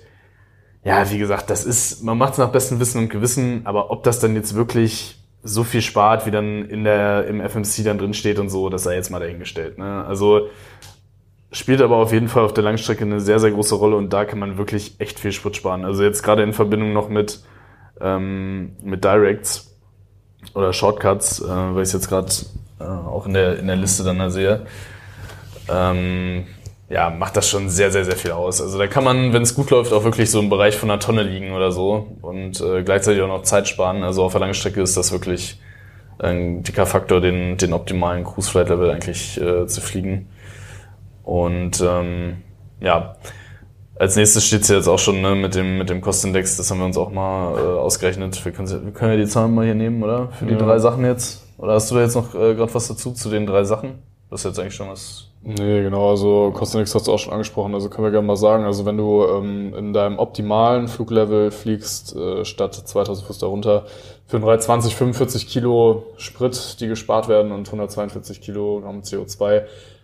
ja, wie gesagt, das ist, man macht es nach bestem Wissen und Gewissen, aber ob das dann jetzt wirklich so viel spart, wie dann in der, im FMC dann drin steht und so, das sei jetzt mal dahingestellt. Ne? Also spielt aber auf jeden Fall auf der Langstrecke eine sehr, sehr große Rolle und da kann man wirklich echt viel Sprit sparen. Also jetzt gerade in Verbindung noch mit, ähm, mit Directs oder Shortcuts, äh, weil ich es jetzt gerade äh, auch in der, in der Liste dann da sehe. Ähm, ja, macht das schon sehr, sehr, sehr viel aus. Also da kann man, wenn es gut läuft, auch wirklich so im Bereich von einer Tonne liegen oder so und äh, gleichzeitig auch noch Zeit sparen. Also auf der Langstrecke ist das wirklich ein dicker Faktor, den, den optimalen Cruise Flight Level eigentlich äh, zu fliegen. Und ähm, ja, als nächstes steht's jetzt auch schon ne, mit dem mit dem Kostenindex. Das haben wir uns auch mal äh, ausgerechnet. Wir können, wir können ja die Zahlen mal hier nehmen, oder? Für die Ja. drei Sachen jetzt. Oder hast du da jetzt noch äh, gerade was dazu zu den drei Sachen? Das ist jetzt eigentlich schon was. Nee, genau, also Kostenix hast du auch schon angesprochen, also können wir gerne mal sagen, also wenn du ähm, in deinem optimalen Fluglevel fliegst, äh, statt 2000 Fuß darunter, für 320, 45 Kilo Sprit, die gespart werden und 142 Kilogramm CO2,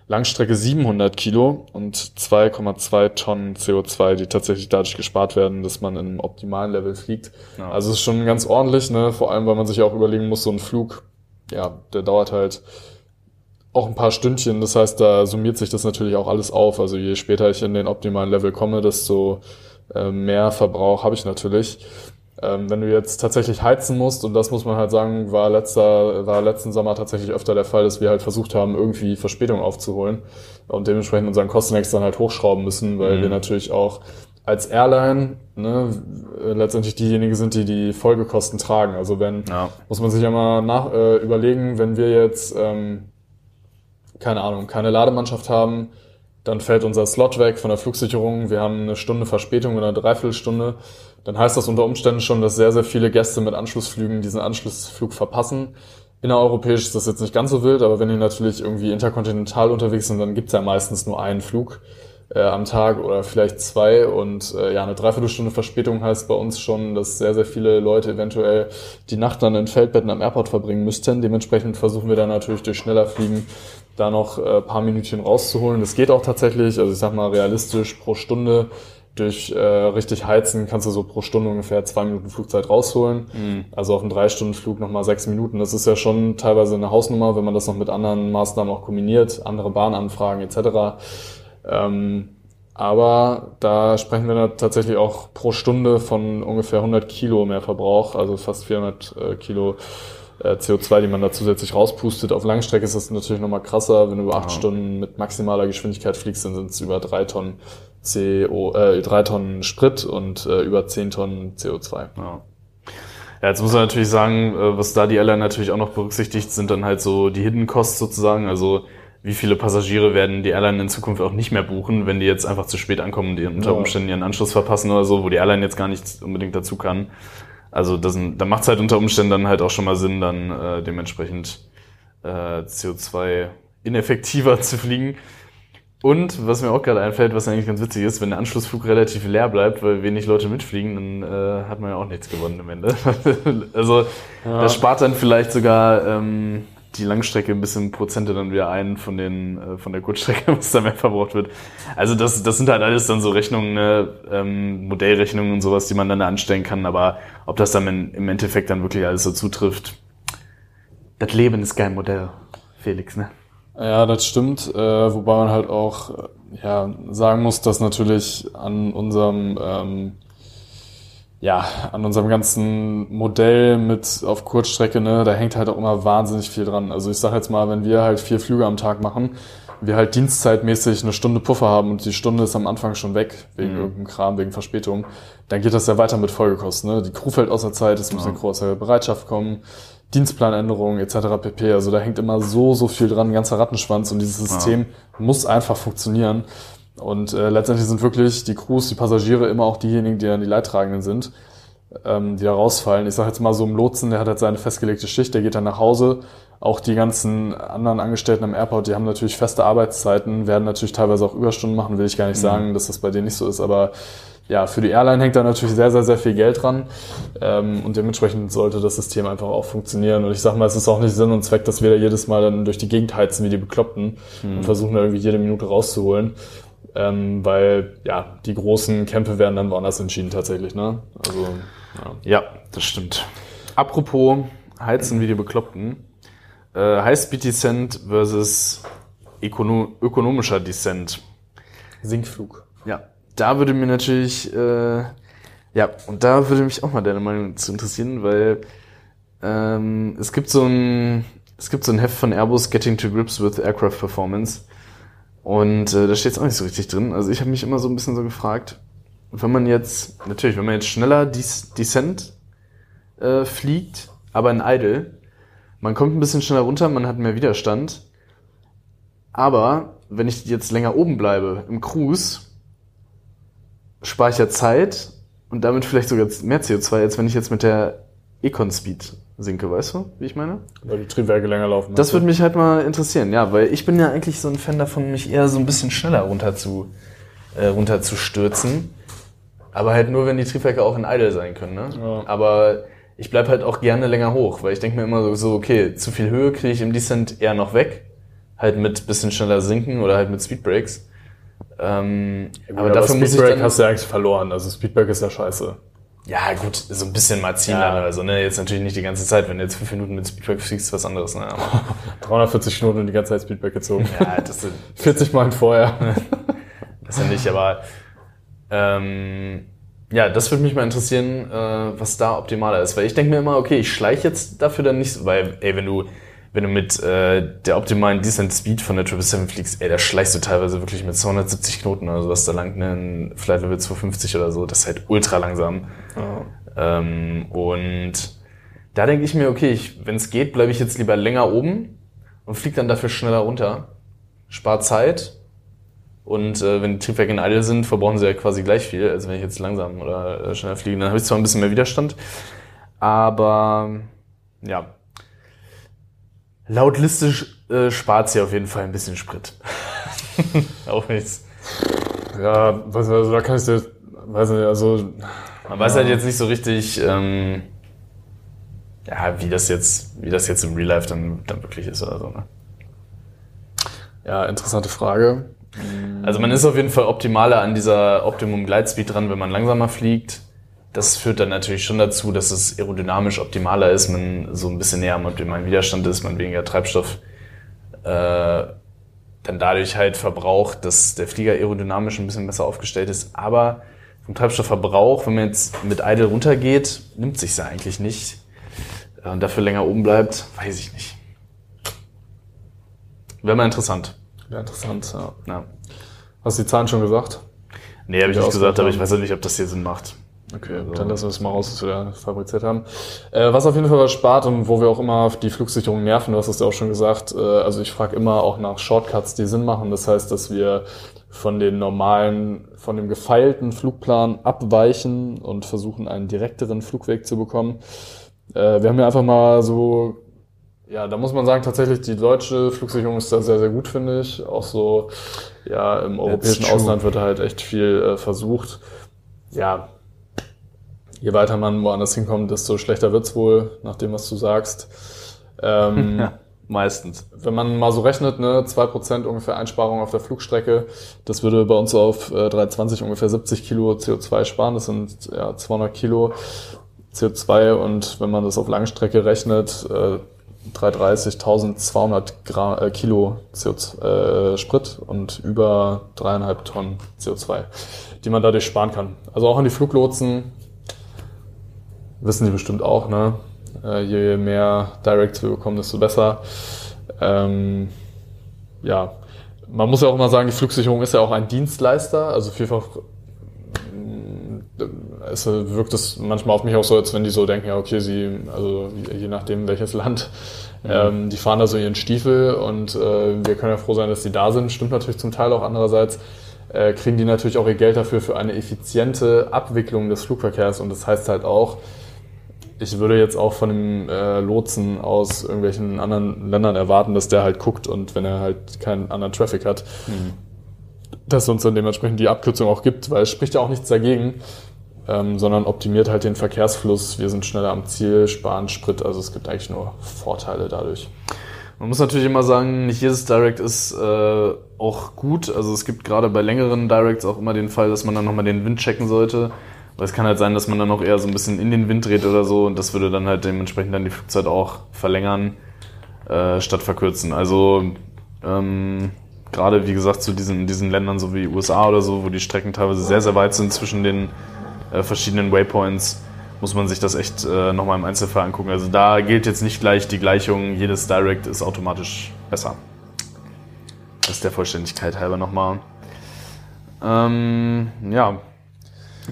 Langstrecke 700 Kilo und 2,2 Tonnen CO2, die tatsächlich dadurch gespart werden, dass man in einem optimalen Level fliegt. Ja. Also es ist schon ganz ordentlich, ne? vor allem, weil man sich auch überlegen muss, so ein Flug, ja, der dauert halt auch ein paar Stündchen. Das heißt, da summiert sich das natürlich auch alles auf. Also je später ich in den optimalen Level komme, desto äh, mehr Verbrauch habe ich natürlich. Ähm, wenn du jetzt tatsächlich heizen musst, und das muss man halt sagen, war letzter, war letzten Sommer tatsächlich öfter der Fall, dass wir halt versucht haben, irgendwie Verspätung aufzuholen und dementsprechend unseren Kostenex dann halt hochschrauben müssen, weil Mhm. wir natürlich auch als Airline ne, letztendlich diejenigen sind, die die Folgekosten tragen. Also wenn, Ja. muss man sich ja mal nach, äh, überlegen, wenn wir jetzt, ähm, keine Ahnung, keine Lademannschaft haben, dann fällt unser Slot weg von der Flugsicherung. Wir haben eine Stunde Verspätung oder eine Dreiviertelstunde. Dann heißt das unter Umständen schon, dass sehr, sehr viele Gäste mit Anschlussflügen diesen Anschlussflug verpassen. Innereuropäisch ist das jetzt nicht ganz so wild, aber wenn die natürlich irgendwie interkontinental unterwegs sind, dann gibt's ja meistens nur einen Flug äh, am Tag oder vielleicht zwei. Und äh, ja, eine Dreiviertelstunde Verspätung heißt bei uns schon, dass sehr, sehr viele Leute eventuell die Nacht dann in Feldbetten am Airport verbringen müssten. Dementsprechend versuchen wir dann natürlich durch schneller Fliegen da noch äh, paar Minütchen rauszuholen. Das geht auch tatsächlich, also ich sag mal realistisch pro Stunde durch äh, richtig heizen kannst du so pro Stunde ungefähr zwei Minuten Flugzeit rausholen. Also auf einen drei Stunden Flug nochmal sechs Minuten. Das ist ja schon teilweise eine Hausnummer, wenn man das noch mit anderen Maßnahmen auch kombiniert, andere Bahnanfragen etc. Ähm, aber da sprechen wir dann tatsächlich auch pro Stunde von ungefähr 100 Kilo mehr Verbrauch, also fast 400 äh, Kilo äh, CO2, die man da zusätzlich rauspustet. Auf Langstrecke ist das natürlich nochmal krasser. Wenn du über acht Stunden mit maximaler Geschwindigkeit fliegst, dann sind es über drei Tonnen CO, äh, drei Tonnen Sprit und äh, über 10 Tonnen CO2. Ja. Ja, jetzt muss man natürlich sagen, äh, was da die Airline natürlich auch noch berücksichtigt, sind dann halt so die Hidden Costs sozusagen. Also wie viele Passagiere werden die Airline in Zukunft auch nicht mehr buchen, wenn die jetzt einfach zu spät ankommen und die unter. Umständen ihren Anschluss verpassen oder so, wo die Airline jetzt gar nicht unbedingt dazu kann. Also das, da macht es halt unter Umständen dann halt auch schon mal Sinn, dann äh, dementsprechend äh, CO2 ineffektiver zu fliegen. Und was mir auch gerade einfällt, was eigentlich ganz witzig ist, wenn der Anschlussflug relativ leer bleibt, weil wenig Leute mitfliegen, dann äh, hat man ja auch nichts gewonnen am Ende. also das spart dann vielleicht sogar ähm, die Langstrecke ein bisschen Prozente dann wieder ein von den äh, von der Kurzstrecke, was da mehr verbraucht wird. Also das, das sind halt alles dann so Rechnungen, ne, ähm, Modellrechnungen und sowas, die man dann da anstellen kann. Aber ob das dann in, im Endeffekt dann wirklich alles so zutrifft, das Leben ist kein Modell, Felix, ne? Ja, das stimmt, äh, wobei man halt auch äh, ja, sagen muss, dass natürlich an unserem ähm, ja, an unserem ganzen Modell mit auf Kurzstrecke, ne, da hängt halt auch immer wahnsinnig viel dran. Also ich sage jetzt mal, wenn wir halt vier Flüge am Tag machen, wir halt dienstzeitmäßig eine Stunde Puffer haben und die Stunde ist am Anfang schon weg, wegen irgendeinem Kram, wegen Verspätung, dann geht das ja weiter mit Folgekosten. Ne? Die Crew fällt außer Zeit, es muss eine Crew aus der Bereitschaft kommen, Dienstplanänderungen etc. pp. Also da hängt immer so, so viel dran, ein ganzer Rattenschwanz und dieses System muss einfach funktionieren. Und äh, letztendlich sind wirklich die Crews, die Passagiere immer auch diejenigen, die dann die Leidtragenden sind, ähm, die da rausfallen. Ich sage jetzt mal so im Lotsen, der hat halt seine festgelegte Schicht, der geht dann nach Hause. Auch die ganzen anderen Angestellten am Airport, die haben natürlich feste Arbeitszeiten, werden natürlich teilweise auch Überstunden machen, will ich gar nicht sagen, dass das bei denen nicht so ist, aber ja, für die Airline hängt da natürlich sehr, sehr, sehr viel Geld dran ähm, und dementsprechend sollte das System einfach auch funktionieren. Und ich sag mal, es ist auch nicht Sinn und Zweck, dass wir da jedes Mal dann durch die Gegend heizen wie die Bekloppten und versuchen da irgendwie jede Minute rauszuholen. Ähm, weil ja, die großen Kämpfe werden dann woanders entschieden tatsächlich, ne? Also, ja. Ja, das stimmt. Apropos Heizen wie die Bekloppten. Äh, High-Speed Descent versus ökono ökonomischer Descent. Sinkflug. Ja, da würde mir natürlich, äh, ja, und da würde mich auch mal deine Meinung zu interessieren, weil ähm, es gibt so ein, es gibt so ein Heft von Airbus Getting to Grips with Aircraft Performance und äh, da steht es auch nicht so richtig drin. Also ich habe mich immer so ein bisschen so gefragt, wenn man jetzt, natürlich, wenn man jetzt schneller Des Descent äh, fliegt, aber in Idle, man kommt ein bisschen schneller runter, man hat mehr Widerstand, aber wenn ich jetzt länger oben bleibe im Cruise, spare ich ja Zeit und damit vielleicht sogar mehr CO2, als wenn ich jetzt mit der Econ Speed sinke, weißt du, wie ich meine? Weil die Triebwerke länger laufen. Das würde mich halt mal interessieren, ja, weil ich bin ja eigentlich so ein Fan davon, mich eher so ein bisschen schneller runter zu, äh, runter zu stürzen. Aber halt nur, wenn die Triebwerke auch in Idle sein können, ne? Ja. Aber ich bleib halt auch gerne länger hoch, weil ich denke mir immer so, okay, zu viel Höhe kriege ich im Descent eher noch weg. Halt mit bisschen schneller sinken oder halt mit Speedbrakes. Ähm, aber, dafür muss ich Speedbreak dann, hast du ja eigentlich verloren. Also Speedbreak ist ja scheiße. Ja gut, so ein bisschen mal ziehen Ja. dann oder so, ne? Jetzt natürlich nicht die ganze Zeit, wenn du jetzt fünf Minuten mit Speedbrake fliegst, ist was anderes, ne? Aber, 340 Knoten und die ganze Zeit Speedback gezogen. ja, das, 40 Mal vorher. Das ja nicht, aber ähm, ja, das würde mich mal interessieren, äh, was da optimaler ist. Weil ich denke mir immer, okay, ich schleiche jetzt dafür dann nicht, weil, ey, wenn du, wenn du mit äh, der optimalen Descent Speed von der 777 fliegst, ey, da schleichst du teilweise wirklich mit 270 Knoten oder sowas da lang, ne, Flight Level 250 oder so. Das ist halt ultra langsam. Ähm, und da denke ich mir, okay, wenn es geht, bleibe ich jetzt lieber länger oben und fliege dann dafür schneller runter. Spart Zeit. Und äh, wenn die Triebwerke in Idle sind, verbrauchen sie ja quasi gleich viel, als wenn ich jetzt langsam oder äh, schneller fliege. Dann habe ich zwar ein bisschen mehr Widerstand, aber ja. Laut Liste äh, spart sie auf jeden Fall ein bisschen Sprit. Auch nichts. Ja, nicht, also da kann ich dir, weiß nicht, also Man weiß halt jetzt nicht so richtig, ähm, ja, wie das jetzt, wie das jetzt im Real Life dann, dann wirklich ist oder so. Ne? ja, interessante Frage. Also man ist auf jeden Fall optimaler an dieser Optimum Glide Speed dran, wenn man langsamer fliegt. Das führt dann natürlich schon dazu, dass es aerodynamisch optimaler ist, man so ein bisschen näher am optimalen Widerstand ist, man weniger Treibstoff äh, dann dadurch halt verbraucht, dass der Flieger aerodynamisch ein bisschen besser aufgestellt ist. Aber vom Treibstoffverbrauch, wenn man jetzt mit Idle runtergeht, nimmt sich's ja eigentlich nicht. Äh, Und dafür länger oben bleibt, weiß ich nicht. Wäre mal interessant. Ja, interessant, ja. Ja. Hast du die Zahlen schon gesagt? Nee, habe ich nicht gesagt, aber ich weiß ja nicht, ob das hier Sinn macht. Okay, Also- dann lassen wir es mal raus, was wir da fabriziert haben. Äh, was auf jeden Fall was spart und wo wir auch immer die Flugsicherung nerven, du hast es ja auch schon gesagt, äh, also ich frage immer auch nach Shortcuts, die Sinn machen. Das heißt, dass wir von den normalen, von dem gefeilten Flugplan abweichen und versuchen, einen direkteren Flugweg zu bekommen. Äh, wir haben ja einfach mal so, ja, da muss man sagen, tatsächlich die deutsche Flugsicherung ist da sehr, sehr gut, finde ich. Auch so, ja, im europäischen. Ausland wird da halt echt viel äh, versucht. Ja, je weiter man woanders hinkommt, desto schlechter wird's wohl, nach dem, was du sagst. Ähm, Meistens. Wenn man mal so rechnet, ne, 2% ungefähr Einsparung auf der Flugstrecke, das würde bei uns auf äh, 320 ungefähr 70 Kilo CO2 sparen. Das sind ja 200 Kilo CO2 und wenn man das auf Langstrecke rechnet, äh, 330 1200 Gra äh, Kilo CO2, äh, Sprit und über dreieinhalb Tonnen CO2, die man dadurch sparen kann. Also auch an die Fluglotsen wissen die bestimmt auch, ne? Äh, je mehr Directs wir bekommen, desto besser. Ähm, ja, man muss ja auch mal sagen, die Flugsicherung ist ja auch ein Dienstleister, also vielfach mm, es wirkt es manchmal auf mich auch so, als wenn die so denken, ja okay, sie, also je nachdem welches Land, ähm, die fahren da so ihren Stiefel und äh, wir können ja froh sein, dass die da sind. Stimmt natürlich zum Teil auch andererseits äh, kriegen die natürlich auch ihr Geld dafür für eine effiziente Abwicklung des Flugverkehrs und das heißt halt auch, ich würde jetzt auch von dem äh, Lotsen aus irgendwelchen anderen Ländern erwarten, dass der halt guckt und wenn er halt keinen anderen Traffic hat, dass er uns dann dementsprechend die Abkürzung auch gibt, weil es spricht ja auch nichts dagegen, ähm, sondern optimiert halt den Verkehrsfluss. Wir sind schneller am Ziel, sparen Sprit, also es gibt eigentlich nur Vorteile dadurch. Man muss natürlich immer sagen, nicht jedes Direct ist äh, auch gut. Also es gibt gerade bei längeren Directs auch immer den Fall, dass man dann nochmal den Wind checken sollte. Weil es kann halt sein, dass man dann auch eher so ein bisschen in den Wind dreht oder so und das würde dann halt dementsprechend dann die Flugzeit auch verlängern äh, statt verkürzen. Also ähm, gerade wie gesagt zu diesen, diesen Ländern so wie USA oder so, wo die Strecken teilweise sehr, sehr weit sind zwischen den äh, verschiedenen Waypoints, muss man sich das echt äh, nochmal im Einzelfall angucken. Also da gilt jetzt nicht gleich die Gleichung, jedes Direct ist automatisch besser. Das der Vollständigkeit halber nochmal. Ähm, ja,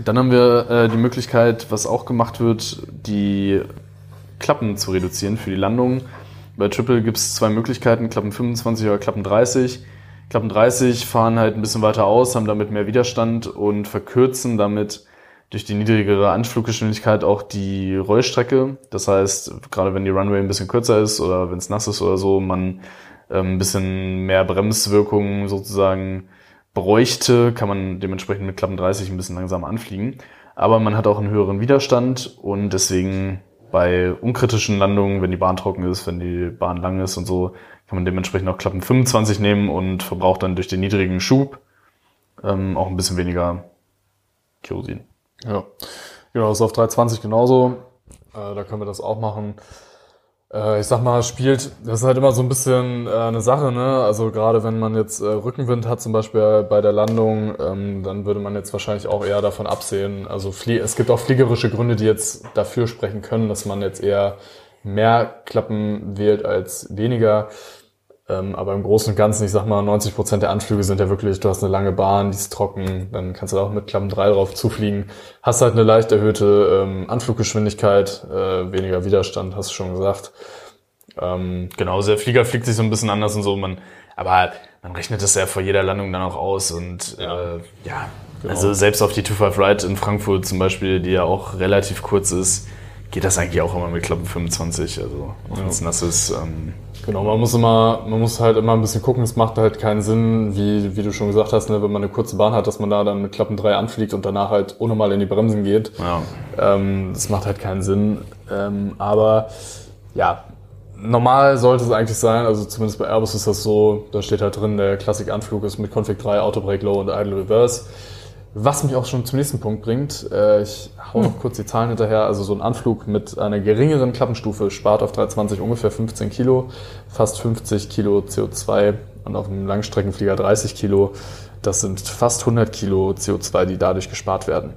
dann haben wir äh, die Möglichkeit, was auch gemacht wird, die Klappen zu reduzieren für die Landung. Bei Triple gibt es zwei Möglichkeiten, Klappen 25 oder Klappen 30. Klappen 30 fahren halt ein bisschen weiter aus, haben damit mehr Widerstand und verkürzen damit durch die niedrigere Anfluggeschwindigkeit auch die Rollstrecke. Das heißt, gerade wenn die Runway ein bisschen kürzer ist oder wenn es nass ist oder so, man ähm, ein bisschen mehr Bremswirkung sozusagen bräuchte, kann man dementsprechend mit Klappen 30 ein bisschen langsamer anfliegen. Aber man hat auch einen höheren Widerstand und deswegen bei unkritischen Landungen, wenn die Bahn trocken ist, wenn die Bahn lang ist und so, kann man dementsprechend auch Klappen 25 nehmen und verbraucht dann durch den niedrigen Schub ähm, auch ein bisschen weniger Kerosin. Ja, genau, das ist auf 320 genauso. Äh, da können wir das auch machen. Äh, ich sag mal, spielt, das ist halt immer so ein bisschen äh, eine Sache, ne? Also gerade wenn man jetzt äh, Rückenwind hat, zum Beispiel bei der Landung, ähm, dann würde man jetzt wahrscheinlich auch eher davon absehen. Also es gibt auch fliegerische Gründe, die jetzt dafür sprechen können, dass man jetzt eher mehr Klappen wählt als weniger. Ähm, aber im Großen und Ganzen, ich sag mal, 90 Prozent der Anflüge sind ja wirklich, du hast eine lange Bahn, die ist trocken, dann kannst du da auch mit Klappen 3 drauf zufliegen. Hast halt eine leicht erhöhte ähm, Anfluggeschwindigkeit, äh, weniger Widerstand, hast du schon gesagt. Ähm, genau, der Flieger fliegt sich so ein bisschen anders und so, man, aber man rechnet das ja vor jeder Landung dann auch aus und ja, äh, ja. Genau. also selbst auf die 25 Ride in Frankfurt zum Beispiel, die ja auch relativ kurz ist, geht das eigentlich auch immer mit Klappen 25, also wenn es nass ist. Ähm, Genau, man muss immer, man muss halt immer ein bisschen gucken. Es macht halt keinen Sinn, wie, wie du schon gesagt hast, ne, wenn man eine kurze Bahn hat, dass man da dann mit Klappen 3 anfliegt und danach halt ohne mal in die Bremsen geht. Ja. Ähm, das macht halt keinen Sinn. Ähm, aber ja, normal sollte es eigentlich sein, also zumindest bei Airbus ist das so, da steht halt drin, der Classic-Anflug ist mit Config 3, Auto Brake Low und Idle Reverse. Was mich auch schon zum nächsten Punkt bringt, äh, ich hau noch kurz die Zahlen hinterher, also so ein Anflug mit einer geringeren Klappenstufe spart auf 320 ungefähr 15 Kilo, fast 50 Kilo CO2 und auf einem Langstreckenflieger 30 Kilo. Das sind fast 100 Kilo CO2, die dadurch gespart werden.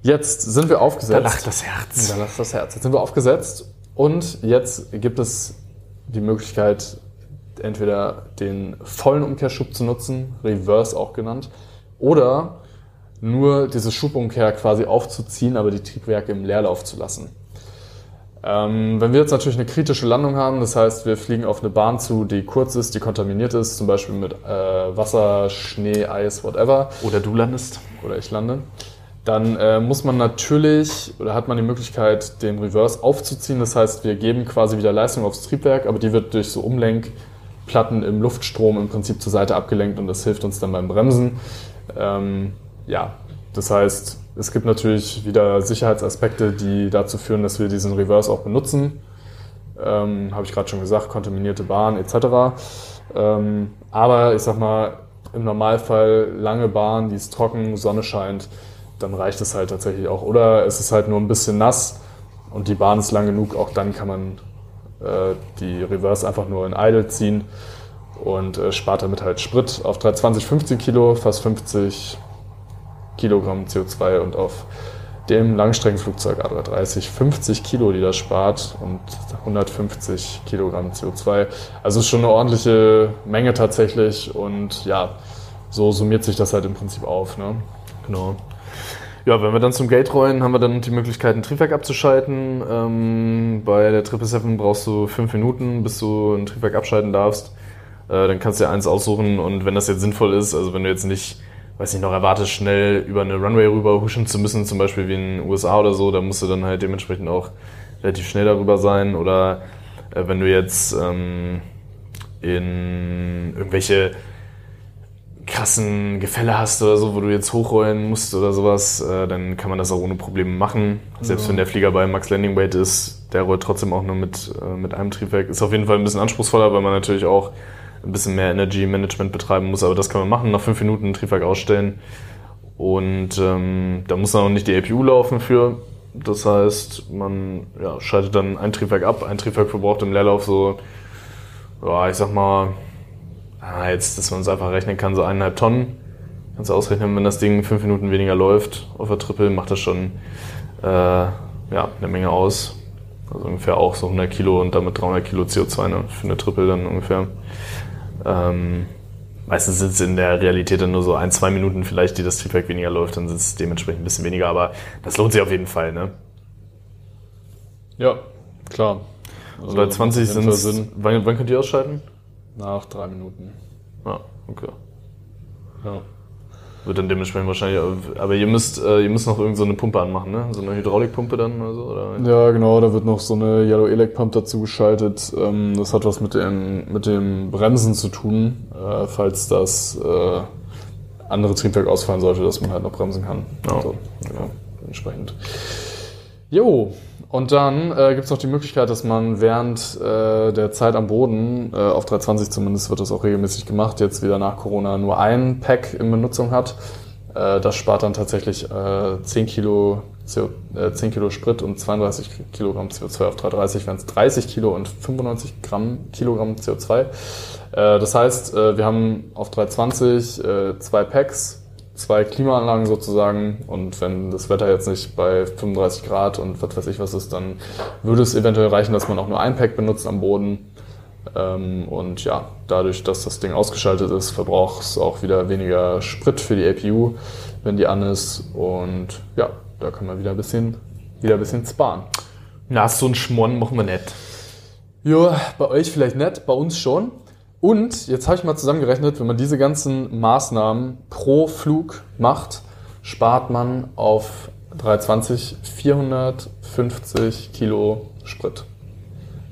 Jetzt sind wir aufgesetzt. Da lacht das Herz. Da lacht das Herz. Jetzt sind wir aufgesetzt und jetzt gibt es die Möglichkeit, entweder den vollen Umkehrschub zu nutzen, Reverse auch genannt, oder nur diese Schubumkehr quasi aufzuziehen, aber die Triebwerke im Leerlauf zu lassen. Ähm, wenn wir jetzt natürlich eine kritische Landung haben, das heißt, wir fliegen auf eine Bahn zu, die kurz ist, die kontaminiert ist, zum Beispiel mit äh, Wasser, Schnee, Eis, whatever. Oder du landest. Oder ich lande. Dann äh, muss man natürlich, oder hat man die Möglichkeit, den Reverse aufzuziehen. Das heißt, wir geben quasi wieder Leistung aufs Triebwerk, aber die wird durch so Umlenkplatten im Luftstrom im Prinzip zur Seite abgelenkt und das hilft uns dann beim Bremsen. Ähm, ja, das heißt, es gibt natürlich wieder Sicherheitsaspekte, die dazu führen, dass wir diesen Reverse auch benutzen. Ähm, Habe ich gerade schon gesagt, kontaminierte Bahn etc. Ähm, aber ich sag mal, im Normalfall lange Bahn, die ist trocken, Sonne scheint, dann reicht es halt tatsächlich auch. Oder es ist halt nur ein bisschen nass und die Bahn ist lang genug, auch dann kann man äh, die Reverse einfach nur in Idle ziehen und äh, spart damit halt Sprit auf 320 15 Kilo, fast 50 Kilogramm CO2 und auf dem Langstreckenflugzeug A330 50 Kilo, die das spart und 150 Kilogramm CO2. Also schon eine ordentliche Menge tatsächlich und ja, so summiert sich das halt im Prinzip auf. Ne? Genau. Ja, wenn wir dann zum Gate rollen, haben wir dann die Möglichkeit, ein Triebwerk abzuschalten. Ähm, bei der 777 brauchst du fünf Minuten, bis du ein Triebwerk abschalten darfst. Äh, dann kannst du dir eins aussuchen und wenn das jetzt sinnvoll ist, also wenn du jetzt nicht weiß nicht, noch erwartest, schnell über eine Runway rüber huschen zu müssen, zum Beispiel wie in den USA oder so, da musst du dann halt dementsprechend auch relativ schnell darüber sein. Oder äh, wenn du jetzt ähm, in irgendwelche krassen Gefälle hast oder so, wo du jetzt hochrollen musst oder sowas, äh, dann kann man das auch ohne Probleme machen. Selbst ja. wenn der Flieger bei Max Landing Weight ist, der rollt trotzdem auch nur mit, äh, mit einem Triebwerk. Ist auf jeden Fall ein bisschen anspruchsvoller, weil man natürlich auch ein bisschen mehr Energy Management betreiben muss, aber das kann man machen, nach fünf Minuten ein Triebwerk ausstellen. Und ähm, da muss dann auch nicht die APU laufen für. Das heißt, man ja, schaltet dann ein Triebwerk ab. Ein Triebwerk verbraucht im Leerlauf so, ja, ich sag mal, ah, jetzt, dass man es einfach rechnen kann, so eineinhalb Tonnen. Kannst du ausrechnen, wenn das Ding fünf Minuten weniger läuft auf der Triple, macht das schon äh, ja, eine Menge aus. Also ungefähr auch so 100 Kilo und damit 300 Kilo CO2 ne, für eine Triple dann ungefähr. Ähm, meistens sind es in der Realität dann nur so ein, zwei Minuten vielleicht, die das Triebwerk weniger läuft, dann sind es dementsprechend ein bisschen weniger, aber das lohnt sich auf jeden Fall, ne? Ja, klar. Also bei 20 sind es. Wann, wann könnt ihr ausschalten? Nach drei Minuten. Ah, okay. Ja. Wird dann dementsprechend wahrscheinlich, aber ihr müsst, äh, ihr müsst noch irgendeine so Pumpe anmachen, ne? So eine Hydraulikpumpe dann oder so? Oder? Ja, genau, da wird noch so eine Yellow Elec Pump dazu geschaltet. Ähm, das hat was mit den, mit dem Bremsen zu tun, äh, falls das äh, andere Triebwerk ausfallen sollte, dass man halt noch bremsen kann. Ja. Also, genau, entsprechend. Jo, und dann äh, gibt es noch die Möglichkeit, dass man während äh, der Zeit am Boden, äh, auf 320 zumindest wird das auch regelmäßig gemacht, jetzt wieder nach Corona nur ein Pack in Benutzung hat. Äh, das spart dann tatsächlich äh, 10 Kilo CO, äh, 10 Kilo Sprit und 32 Kilogramm CO2 auf 330 wären es 30 Kilo und 95 Gramm Kilogramm CO2. Äh, das heißt, äh, wir haben auf 320 äh, zwei Packs, zwei Klimaanlagen sozusagen und wenn das Wetter jetzt nicht bei 35 Grad und was weiß ich was ist, dann würde es eventuell reichen, dass man auch nur ein Pack benutzt am Boden. Ähm, und ja, dadurch, dass das Ding ausgeschaltet ist, verbraucht es auch wieder weniger Sprit für die APU, wenn die an ist. Und ja, da kann man wieder ein bisschen, wieder ein bisschen sparen. Na, so ein Schmon machen wir nicht. Ja, bei euch vielleicht nicht, bei uns schon. Und jetzt habe ich mal zusammengerechnet, wenn man diese ganzen Maßnahmen pro Flug macht, spart man auf 320 450 Kilo Sprit.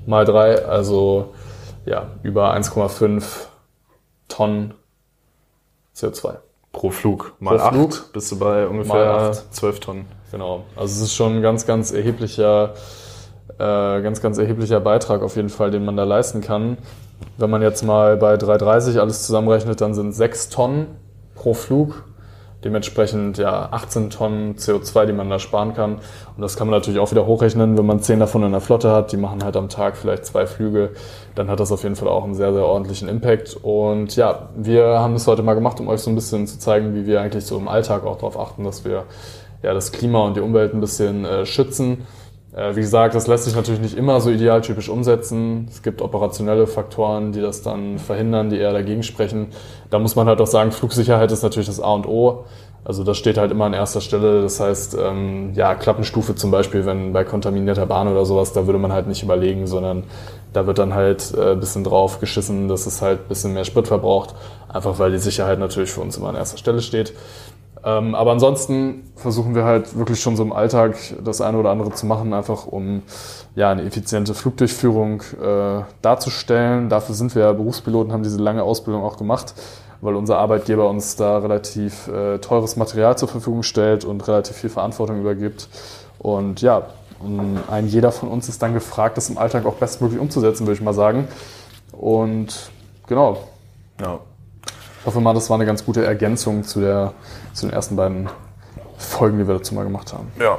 Mal drei, also ja, über 1,5 Tonnen CO2. Pro Flug. Mal Pro acht Flug. bist du bei ungefähr acht. 12 Tonnen. Genau. Also es ist schon ein ganz, ganz erheblicher, äh, ganz, ganz erheblicher Beitrag auf jeden Fall, den man da leisten kann. Wenn man jetzt mal bei 330 alles zusammenrechnet, dann sind 6 Tonnen pro Flug. Dementsprechend ja 18 Tonnen CO2, die man da sparen kann. Und das kann man natürlich auch wieder hochrechnen, wenn man 10 davon in der Flotte hat. Die machen halt am Tag vielleicht zwei Flüge. Dann hat das auf jeden Fall auch einen sehr, sehr ordentlichen Impact. Und ja, wir haben das heute mal gemacht, um euch so ein bisschen zu zeigen, wie wir eigentlich so im Alltag auch darauf achten, dass wir ja, das Klima und die Umwelt ein bisschen äh, schützen. Äh, wie gesagt, das lässt sich natürlich nicht immer so idealtypisch umsetzen. Es gibt operationelle Faktoren, die das dann verhindern, die eher dagegen sprechen. Da muss man halt auch sagen, Flugsicherheit ist natürlich das A und O. Also das steht halt immer an erster Stelle. Das heißt, ähm, ja, Klappenstufe zum Beispiel, wenn bei kontaminierter Bahn oder sowas, da würde man halt nicht überlegen, sondern da wird dann halt äh, bisschen drauf geschissen, dass es halt ein bisschen mehr Sprit verbraucht. Einfach weil die Sicherheit natürlich für uns immer an erster Stelle steht. Ähm, aber ansonsten versuchen wir halt wirklich schon so im Alltag das eine oder andere zu machen, einfach um ja, eine effiziente Flugdurchführung äh, darzustellen. Dafür sind wir ja Berufspiloten, haben diese lange Ausbildung auch gemacht, weil unser Arbeitgeber uns da relativ äh, teures Material zur Verfügung stellt und relativ viel Verantwortung übergibt. Und ja, ein jeder von uns ist dann gefragt, das im Alltag auch bestmöglich umzusetzen, würde ich mal sagen. Und genau, Ja. Ich hoffe mal, das war eine ganz gute Ergänzung zu, der, zu den ersten beiden Folgen, die wir dazu mal gemacht haben. Ja.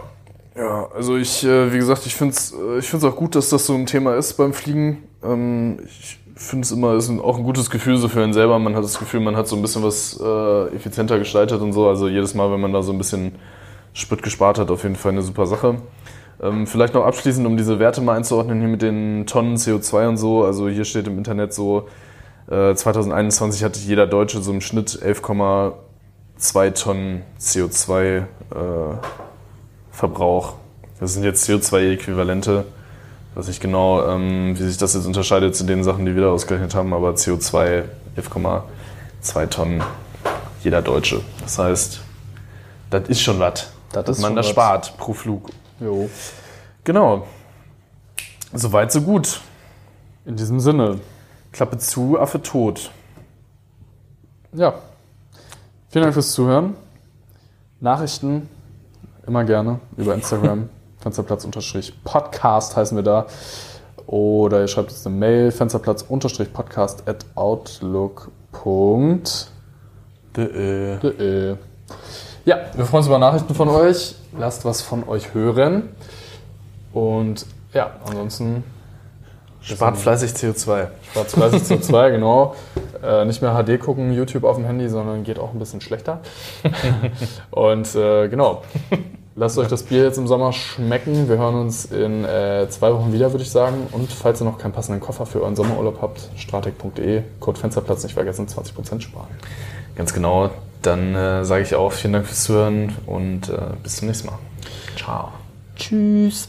Ja, also ich, äh, wie gesagt, ich finde es ich find's auch gut, dass das so ein Thema ist beim Fliegen. Ähm, ich finde es immer, ist auch ein gutes Gefühl so für einen selber. Man hat das Gefühl, man hat so ein bisschen was äh, effizienter gestaltet und so. Also jedes Mal, wenn man da so ein bisschen Sprit gespart hat, auf jeden Fall eine super Sache. Ähm, vielleicht noch abschließend, um diese Werte mal einzuordnen, hier mit den Tonnen CO2 und so. Also hier steht im Internet so, äh, 2021 hatte jeder Deutsche so im Schnitt 11,2 Tonnen CO2 äh. Das sind jetzt CO2-Äquivalente. Ich weiß nicht genau, ähm, wie sich das jetzt unterscheidet zu den Sachen, die wir da ausgerechnet haben, aber CO2 11,2 Tonnen jeder Deutsche. Das heißt, das ist schon was. Das ist man schon da was. spart pro Flug. Jo. Genau. Soweit, so gut. In diesem Sinne, Klappe zu, Affe tot. ja. Vielen Dank fürs Zuhören. Nachrichten immer gerne über Instagram. Fensterplatz-Podcast heißen wir da. Oder ihr schreibt uns eine Mail, Fensterplatz-Podcast at outlook.de. Ja, wir freuen uns über Nachrichten von euch. Lasst was von euch hören. Und ja, ansonsten Spart fleißig CO2. spart fleißig CO2, genau. Äh, nicht mehr HD gucken, YouTube auf dem Handy, sondern geht auch ein bisschen schlechter. Und äh, genau, lasst euch das Bier jetzt im Sommer schmecken. Wir hören uns in äh, zwei Wochen wieder, würde ich sagen. Und falls ihr noch keinen passenden Koffer für euren Sommerurlaub habt, stratec.de, Code Fensterplatz nicht vergessen, 20% sparen. Ganz genau. Dann äh, sage ich auch vielen Dank fürs Zuhören und äh, bis zum nächsten Mal. Ciao. Tschüss.